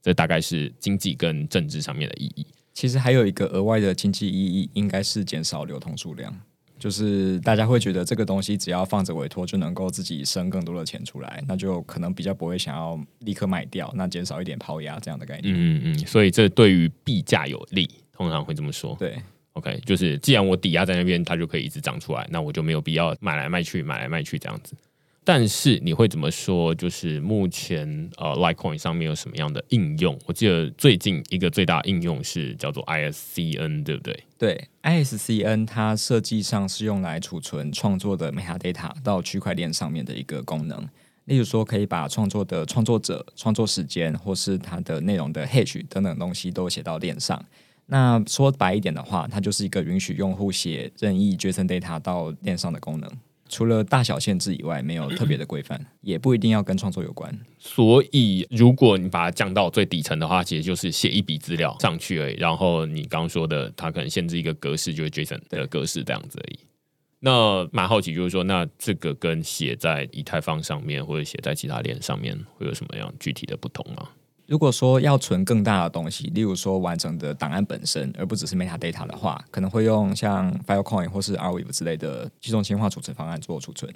这大概是经济跟政治上面的意义。其实还有一个额外的经济意义，应该是减少流通数量。就是大家会觉得这个东西只要放着委托就能够自己生更多的钱出来，那就可能比较不会想要立刻卖掉，那减少一点抛压这样的概念。嗯嗯，所以这对于币价有利，通常会这么说。对，OK，就是既然我抵押在那边，它就可以一直涨出来，那我就没有必要买来卖去，买来卖去这样子。但是你会怎么说？就是目前呃，Litecoin 上面有什么样的应用？我记得最近一个最大应用是叫做 ISCN，对不对？对，ISCN 它设计上是用来储存创作的 metadata 到区块链上面的一个功能。例如说，可以把创作的创作者、创作时间，或是它的内容的 hash 等等东西都写到链上。那说白一点的话，它就是一个允许用户写任意 JSON data 到链上的功能。除了大小限制以外，没有特别的规范，也不一定要跟创作有关。所以，如果你把它降到最底层的话，其实就是写一笔资料上去而已。然后你刚刚说的，它可能限制一个格式，就是 JSON 的格式这样子而已。那蛮好奇，就是说，那这个跟写在以太坊上面或者写在其他链上面会有什么样具体的不同吗？如果说要存更大的东西，例如说完整的档案本身，而不只是 metadata 的话，可能会用像 Filecoin 或是 Arweave 之类的集中轻化储存方案做储存。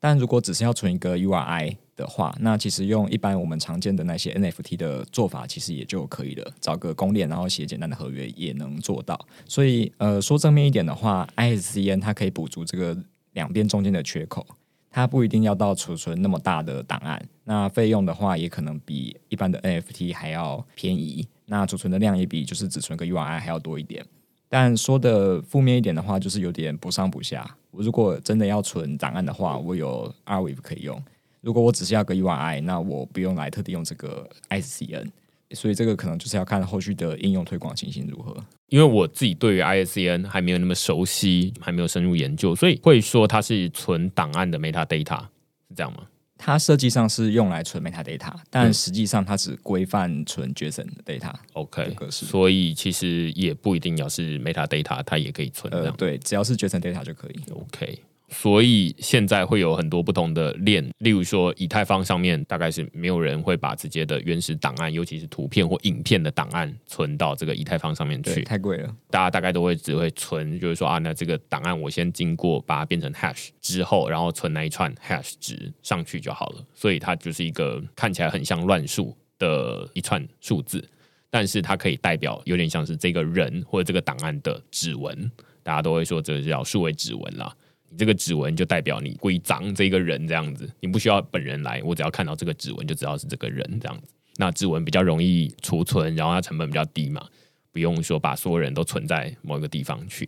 但如果只是要存一个 URI 的话，那其实用一般我们常见的那些 NFT 的做法，其实也就可以了。找个公链，然后写简单的合约也能做到。所以，呃，说正面一点的话，ISCN 它可以补足这个两边中间的缺口，它不一定要到储存那么大的档案。那费用的话，也可能比一般的 NFT 还要便宜。那储存的量也比就是只存个 URI 还要多一点。但说的负面一点的话，就是有点不上不下。我如果真的要存档案的话，我有 Arweave 可以用；如果我只是要个 URI，那我不用来特地用这个 SCN。所以这个可能就是要看后续的应用推广情形如何。因为我自己对于 ISCN 还没有那么熟悉，还没有深入研究，所以会说它是存档案的 metadata，是这样吗？它设计上是用来存 metadata，但实际上它只规范存 JSON 的 data。OK，所以其实也不一定要是 metadata，它也可以存。呃，对，只要是 JSON data 就可以。OK。所以现在会有很多不同的链，例如说以太坊上面大概是没有人会把直接的原始档案，尤其是图片或影片的档案存到这个以太坊上面去，太贵了。大家大概都会只会存，就是说啊，那这个档案我先经过把它变成 hash 之后，然后存那一串 hash 值上去就好了。所以它就是一个看起来很像乱数的一串数字，但是它可以代表有点像是这个人或者这个档案的指纹，大家都会说这叫数位指纹啦。你这个指纹就代表你规章这个人这样子，你不需要本人来，我只要看到这个指纹就知道是这个人这样子。那指纹比较容易储存，然后它成本比较低嘛，不用说把所有人都存在某一个地方去。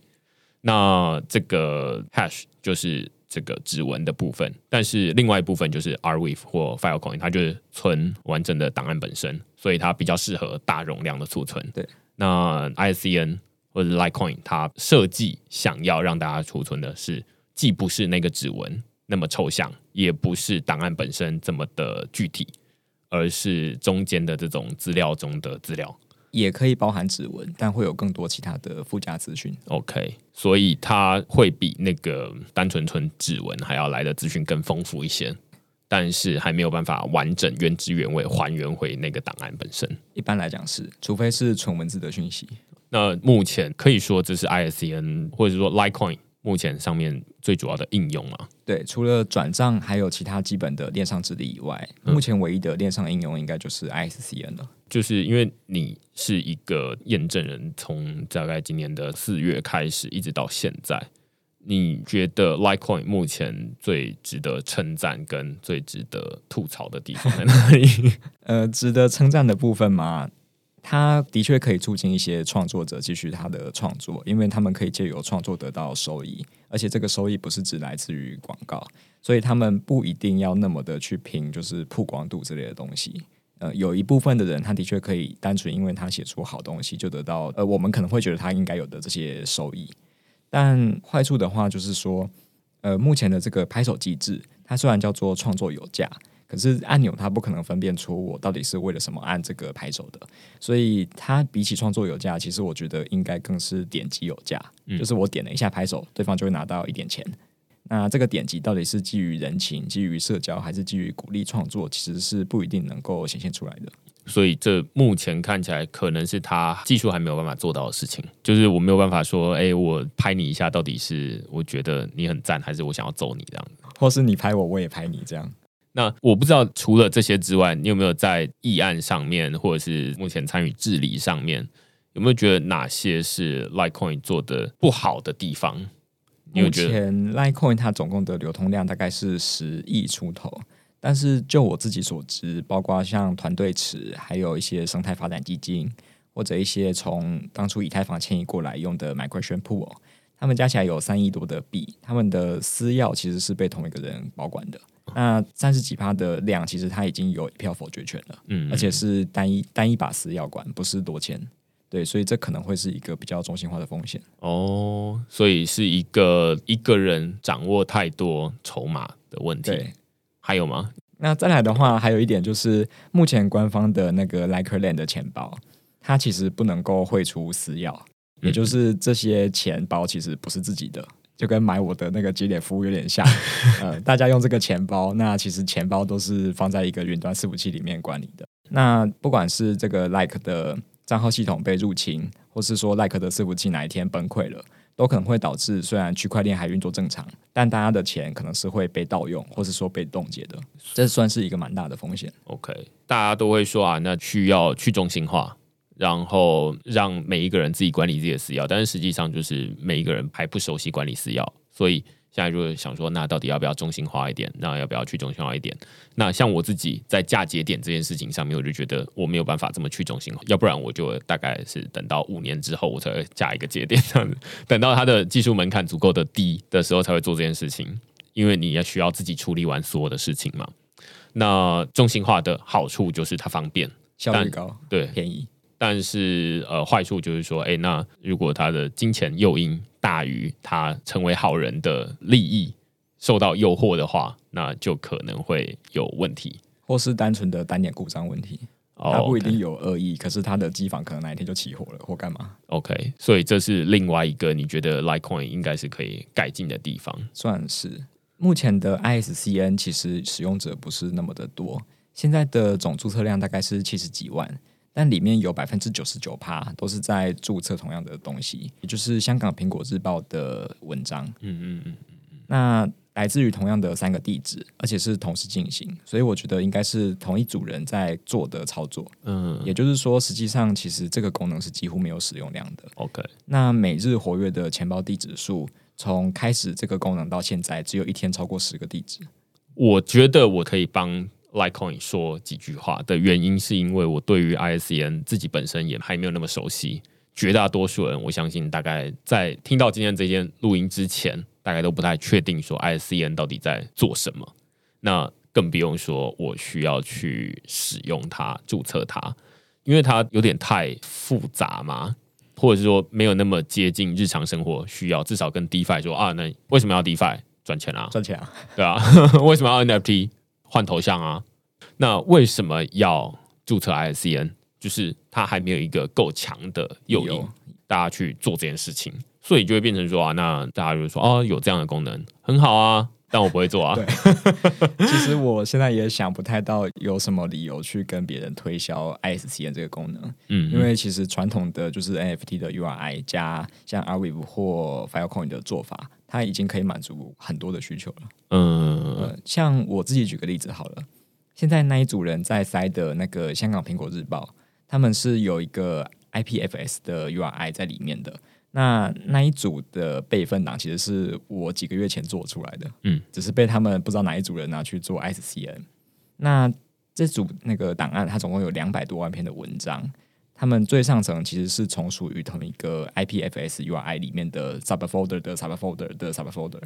那这个 hash 就是这个指纹的部分，但是另外一部分就是 Arweave 或 Filecoin，它就是存完整的档案本身，所以它比较适合大容量的储存。对，那 ISCN 或者 Litecoin 它设计想要让大家储存的是。既不是那个指纹那么抽象，也不是档案本身这么的具体，而是中间的这种资料中的资料，也可以包含指纹，但会有更多其他的附加资讯。OK，所以它会比那个单纯纯指纹还要来的资讯更丰富一些，但是还没有办法完整原汁原味还原回那个档案本身。一般来讲是，除非是纯文字的讯息。那目前可以说这是 ISCN 或者说 Litecoin。目前上面最主要的应用嘛，对，除了转账，还有其他基本的链上治理以外，目前唯一的链上应用应该就是 ISCN 了。就是因为你是一个验证人，从大概今年的四月开始，一直到现在，你觉得 Litecoin 目前最值得称赞跟最值得吐槽的地方在哪里？呃，值得称赞的部分嘛。它的确可以促进一些创作者继续他的创作，因为他们可以借由创作得到收益，而且这个收益不是只来自于广告，所以他们不一定要那么的去拼，就是曝光度之类的东西。呃，有一部分的人，他的确可以单纯因为他写出好东西就得到，呃，我们可能会觉得他应该有的这些收益。但坏处的话就是说，呃，目前的这个拍手机制，它虽然叫做创作有价。可是按钮它不可能分辨出我到底是为了什么按这个拍手的，所以它比起创作有价，其实我觉得应该更是点击有价。就是我点了一下拍手，对方就会拿到一点钱。那这个点击到底是基于人情、基于社交，还是基于鼓励创作，其实是不一定能够显现出来的。所以这目前看起来可能是他技术还没有办法做到的事情，就是我没有办法说，哎，我拍你一下，到底是我觉得你很赞，还是我想要揍你这样，或是你拍我，我也拍你这样。那我不知道，除了这些之外，你有没有在议案上面，或者是目前参与治理上面，有没有觉得哪些是 Litecoin 做的不好的地方？目前 Litecoin 它总共的流通量大概是十亿出头，但是就我自己所知，包括像团队池，还有一些生态发展基金，或者一些从当初以太坊迁移过来用的 Migration Pool，他们加起来有三亿多的币，他们的私钥其实是被同一个人保管的。那三十几趴的量，其实他已经有一票否决权了，嗯，而且是单一单一把私钥管，不是多签，对，所以这可能会是一个比较中心化的风险。哦，所以是一个一个人掌握太多筹码的问题。对，还有吗？那再来的话，还有一点就是，目前官方的那个 Likeland 的钱包，它其实不能够汇出私钥，也就是这些钱包其实不是自己的。就跟买我的那个节点服务有点像，呃，大家用这个钱包，那其实钱包都是放在一个云端伺服器里面管理的。那不管是这个 Like 的账号系统被入侵，或是说 Like 的伺服器哪一天崩溃了，都可能会导致虽然区块链还运作正常，但大家的钱可能是会被盗用，或是说被冻结的，这算是一个蛮大的风险。OK，大家都会说啊，那需要去中心化，然后让每一个人自己管理自己的私钥，但是实际上就是每一个人还不熟悉管理私钥，所以。现在就是想说，那到底要不要中心化一点？那要不要去中心化一点？那像我自己在嫁节点这件事情上面，我就觉得我没有办法这么去中心化，要不然我就大概是等到五年之后，我才会加一个节点这样子。等到它的技术门槛足够的低的时候，才会做这件事情，因为你要需要自己处理完所有的事情嘛。那中心化的好处就是它方便、效率高、对便宜。但是呃，坏处就是说，哎，那如果他的金钱诱因大于他成为好人的利益，受到诱惑的话，那就可能会有问题，或是单纯的单点故障问题。他不一定有恶意，可是他的机房可能哪一天就起火了，或干嘛？OK，所以这是另外一个你觉得 Litecoin 应该是可以改进的地方。算是目前的 ISCN 其实使用者不是那么的多，现在的总注册量大概是七十几万。但里面有百分之九十九趴都是在注册同样的东西，也就是香港苹果日报的文章。嗯嗯嗯嗯那来自于同样的三个地址，而且是同时进行，所以我觉得应该是同一组人在做的操作。嗯，也就是说，实际上其实这个功能是几乎没有使用量的。OK，那每日活跃的钱包地址数，从开始这个功能到现在，只有一天超过十个地址。我觉得我可以帮。Litecoin 说几句话的原因，是因为我对于 ISCN 自己本身也还没有那么熟悉。绝大多数人，我相信大概在听到今天这件录音之前，大概都不太确定说 ISCN 到底在做什么。那更不用说我需要去使用它、注册它，因为它有点太复杂嘛，或者是说没有那么接近日常生活需要。至少跟 DeFi 说啊，那为什么要 DeFi 赚钱啊？赚钱啊？对啊，为什么要 NFT？换头像啊？那为什么要注册 ISCN？就是它还没有一个够强的诱因，大家去做这件事情，所以就会变成说啊，那大家就说哦，有这样的功能很好啊。但我不会做啊。对，其实我现在也想不太到有什么理由去跟别人推销 ISCN 这个功能。嗯，因为其实传统的就是 NFT 的 URI 加像 Arweave 或 Filecoin 的做法，它已经可以满足很多的需求了。嗯，像我自己举个例子好了，现在那一组人在塞的那个香港苹果日报，他们是有一个 IPFS 的 URI 在里面的。那那一组的备份档其实是我几个月前做出来的，嗯，只是被他们不知道哪一组人拿去做 SCN。那这组那个档案，它总共有两百多万篇的文章，他们最上层其实是从属于同一个 IPFS URI 里面的 subfolder 的 subfolder 的 subfolder。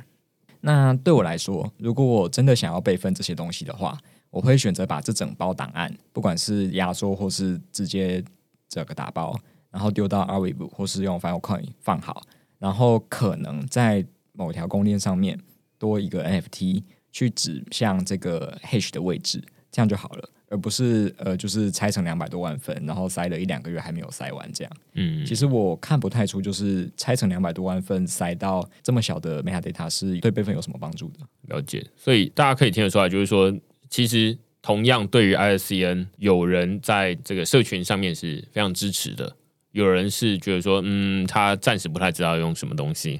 那对我来说，如果我真的想要备份这些东西的话，我会选择把这整包档案，不管是压缩或是直接这个打包。然后丢到 Arweave 或是用 Filecoin 放好，然后可能在某条公链上面多一个 NFT 去指向这个 Hash 的位置，这样就好了，而不是呃就是拆成两百多万份，然后塞了一两个月还没有塞完这样。嗯，其实我看不太出，就是拆成两百多万份塞到这么小的 Metadata 是对备份有什么帮助的。了解，所以大家可以听得出来，就是说，其实同样对于 ISCN，有人在这个社群上面是非常支持的。有人是觉得说，嗯，他暂时不太知道用什么东西，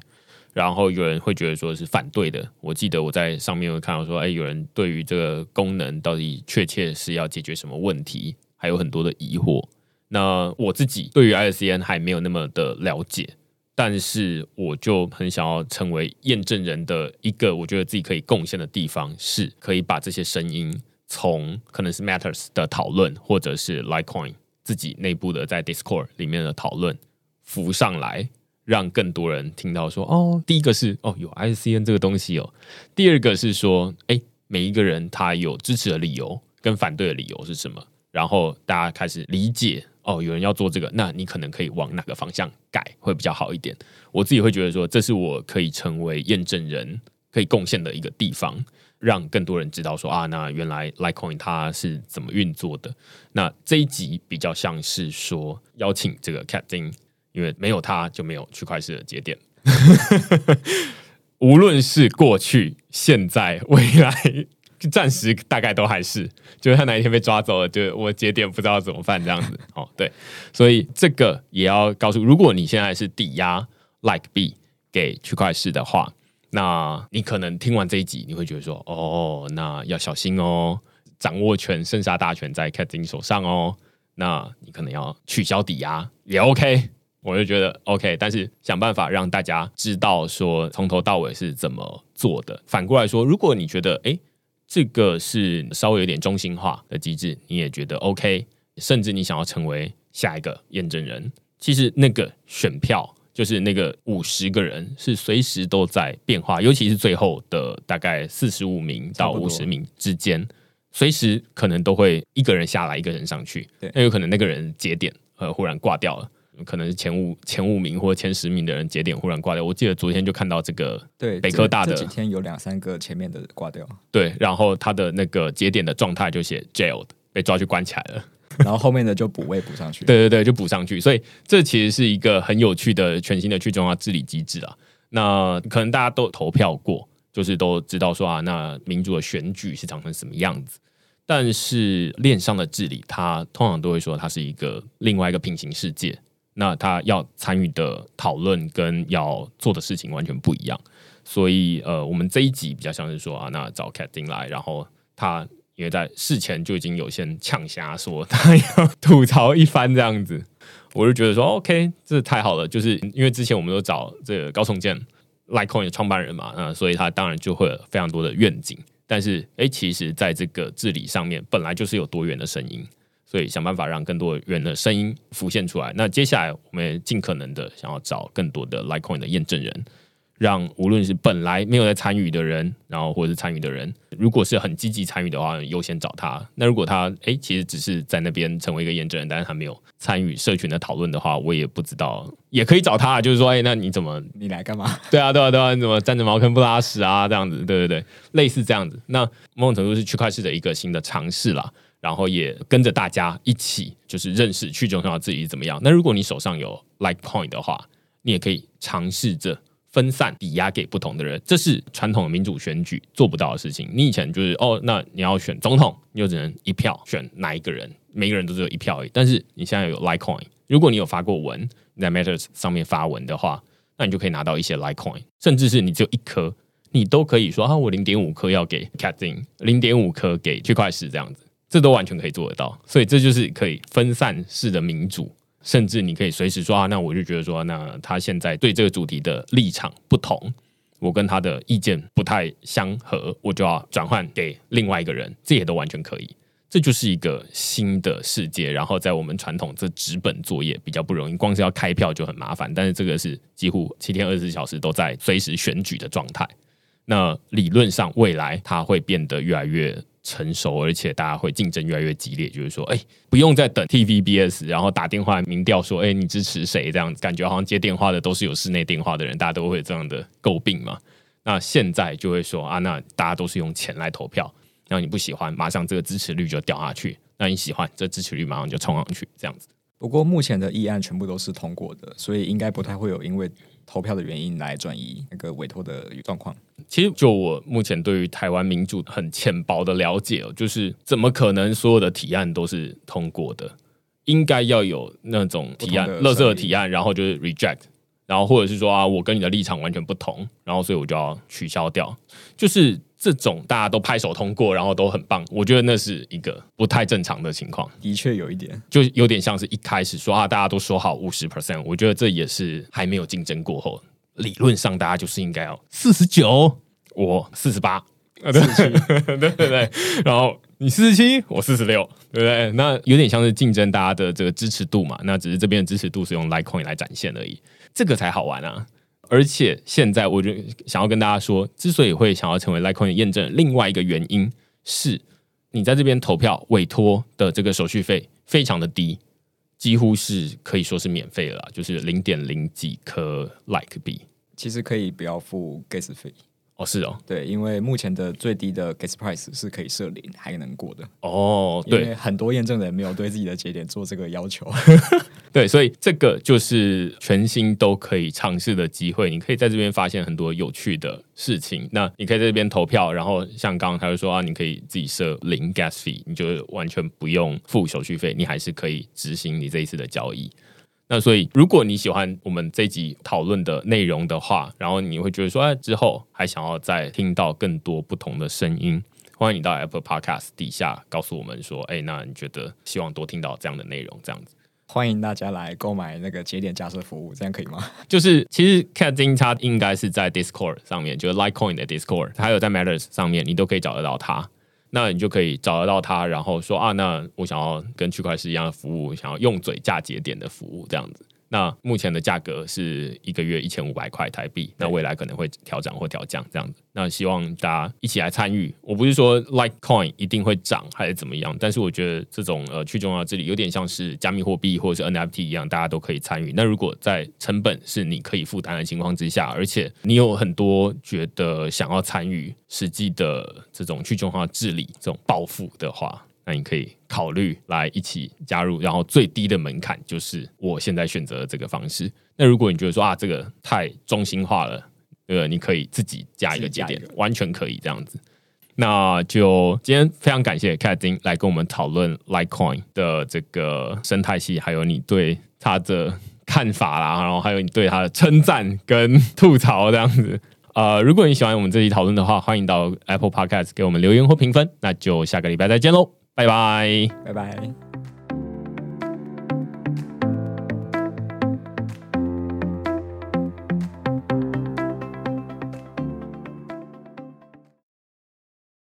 然后有人会觉得说是反对的。我记得我在上面有看到说，哎，有人对于这个功能到底确切是要解决什么问题，还有很多的疑惑。那我自己对于 ISCN 还没有那么的了解，但是我就很想要成为验证人的一个，我觉得自己可以贡献的地方，是可以把这些声音从可能是 Matters 的讨论，或者是 Litecoin。自己内部的在 Discord 里面的讨论浮上来，让更多人听到说哦，第一个是哦有 ICN 这个东西哦，第二个是说哎每一个人他有支持的理由跟反对的理由是什么，然后大家开始理解哦有人要做这个，那你可能可以往哪个方向改会比较好一点。我自己会觉得说这是我可以成为验证人可以贡献的一个地方。让更多人知道说啊，那原来 Litecoin 它是怎么运作的。那这一集比较像是说邀请这个 Captain，因为没有他就没有区块链的节点。无论是过去、现在、未来，暂时大概都还是，就是他哪一天被抓走了，就我节点不知道怎么办这样子。哦，对，所以这个也要告诉，如果你现在是抵押 Like B。给区块市的话，那你可能听完这一集，你会觉得说，哦，那要小心哦，掌握权、生杀大权在 Katie 手上哦，那你可能要取消抵押也 OK。我就觉得 OK，但是想办法让大家知道说从头到尾是怎么做的。反过来说，如果你觉得哎，这个是稍微有点中心化的机制，你也觉得 OK，甚至你想要成为下一个验证人，其实那个选票就是那个五十个人是随时都在变化，尤其是最后的大概四十五名到五十名之间，随时可能都会一个人下来，一个人上去，那有可能那个人节点呃忽然挂掉了。可能是前五前五名或者前十名的人节点忽然挂掉，我记得昨天就看到这个，对北科大的这几天有两三个前面的挂掉，对，然后他的那个节点的状态就写 jailed，被抓去关起来了，然后后面的就补位补上去，对对对，就补上去，所以这其实是一个很有趣的全新的去中央治理机制啊。那可能大家都投票过，就是都知道说啊，那民主的选举是长成什么样子，但是链上的治理，它通常都会说它是一个另外一个平行世界。那他要参与的讨论跟要做的事情完全不一样，所以呃，我们这一集比较像是说啊，那找 Cat 进来，然后他因为在事前就已经有先呛瞎说他要吐槽一番这样子，我就觉得说 OK，这太好了，就是因为之前我们都找这个高重建 Litecoin 的创办人嘛，嗯，所以他当然就会有非常多的愿景，但是哎，其实在这个治理上面本来就是有多元的声音。所以想办法让更多人的声音浮现出来。那接下来我们尽可能的想要找更多的 Litecoin 的验证人，让无论是本来没有在参与的人，然后或者是参与的人，如果是很积极参与的话，优先找他。那如果他哎，其实只是在那边成为一个验证人，但是他没有参与社群的讨论的话，我也不知道，也可以找他。就是说，哎，那你怎么 你来干嘛？对啊，对啊，对啊，你怎么站着茅坑不拉屎啊？这样子，对对对，类似这样子。那某种程度是区块链的一个新的尝试啦。然后也跟着大家一起，就是认识去中心化自己怎么样。那如果你手上有 like coin 的话，你也可以尝试着分散抵押给不同的人。这是传统的民主选举做不到的事情。你以前就是哦，那你要选总统，你就只能一票选哪一个人，每个人都只有一票而已。但是你现在有 Like Coin，如果你有发过文在 Matters 上面发文的话，那你就可以拿到一些 Like Coin，甚至是你只有一颗，你都可以说啊，我零点五颗要给 Catin，零点五颗给区块链这样子。这都完全可以做得到，所以这就是可以分散式的民主，甚至你可以随时说啊，那我就觉得说，那他现在对这个主题的立场不同，我跟他的意见不太相合，我就要转换给另外一个人，这也都完全可以。这就是一个新的世界。然后在我们传统这纸本作业比较不容易，光是要开票就很麻烦，但是这个是几乎七天二十四小时都在随时选举的状态。那理论上未来它会变得越来越。成熟，而且大家会竞争越来越激烈。就是说，哎，不用再等 TVBS，然后打电话民调说，哎，你支持谁？这样子感觉好像接电话的都是有室内电话的人，大家都会这样的诟病嘛。那现在就会说啊，那大家都是用钱来投票，然后你不喜欢，马上这个支持率就掉下去；那你喜欢，这支持率马上就冲上去，这样子。不过目前的议案全部都是通过的，所以应该不太会有因为。投票的原因来转移那个委托的状况。其实，就我目前对于台湾民主很浅薄的了解哦，就是怎么可能所有的提案都是通过的？应该要有那种提案、乐色提案，然后就是 reject，然后或者是说啊，我跟你的立场完全不同，然后所以我就要取消掉，就是。这种大家都拍手通过，然后都很棒，我觉得那是一个不太正常的情况。的确有一点，就有点像是一开始说啊，大家都说好五十 percent，我觉得这也是还没有竞争过后，理论上大家就是应该要四十九，我四十八，对对对，然后你四十七，我四十六，对不对？那有点像是竞争大家的这个支持度嘛，那只是这边的支持度是用 Litecoin 来展现而已，这个才好玩啊。而且现在，我就想要跟大家说，之所以会想要成为 Litecoin 验证，另外一个原因是，你在这边投票委托的这个手续费非常的低，几乎是可以说是免费了，就是零点零几颗 Like 币，其实可以不要付 gas 费。哦，是哦，对，因为目前的最低的 gas price 是可以设零还能过的。哦，对，很多验证人没有对自己的节点做这个要求。对，所以这个就是全新都可以尝试的机会。你可以在这边发现很多有趣的事情。那你可以在这边投票，然后像刚刚他就说啊，你可以自己设零 gas fee，你就完全不用付手续费，你还是可以执行你这一次的交易。那所以，如果你喜欢我们这集讨论的内容的话，然后你会觉得说，哎，之后还想要再听到更多不同的声音，欢迎你到 Apple Podcast 底下告诉我们说，哎，那你觉得希望多听到这样的内容，这样子。欢迎大家来购买那个节点加设服务，这样可以吗？就是其实 Cat 金它应该是在 Discord 上面，就是 Litecoin 的 Discord，还有在 Matters 上面，你都可以找得到它。那你就可以找得到他，然后说啊，那我想要跟区块链一样的服务，想要用嘴嫁节点的服务这样子。那目前的价格是一个月一千五百块台币，那未来可能会调涨或调降这样子。那希望大家一起来参与。我不是说 Litecoin 一定会涨还是怎么样，但是我觉得这种呃去中心化治理有点像是加密货币或者是 NFT 一样，大家都可以参与。那如果在成本是你可以负担的情况之下，而且你有很多觉得想要参与实际的这种去中心化治理这种暴富的话。那你可以考虑来一起加入，然后最低的门槛就是我现在选择的这个方式。那如果你觉得说啊，这个太中心化了，呃，你可以自己加一个节点，完全可以这样子。那就今天非常感谢凯丁来跟我们讨论 Litecoin 的这个生态系，还有你对他的看法啦，然后还有你对他的称赞跟吐槽这样子。呃，如果你喜欢我们这期讨论的话，欢迎到 Apple Podcast 给我们留言或评分。那就下个礼拜再见喽。拜拜，拜拜。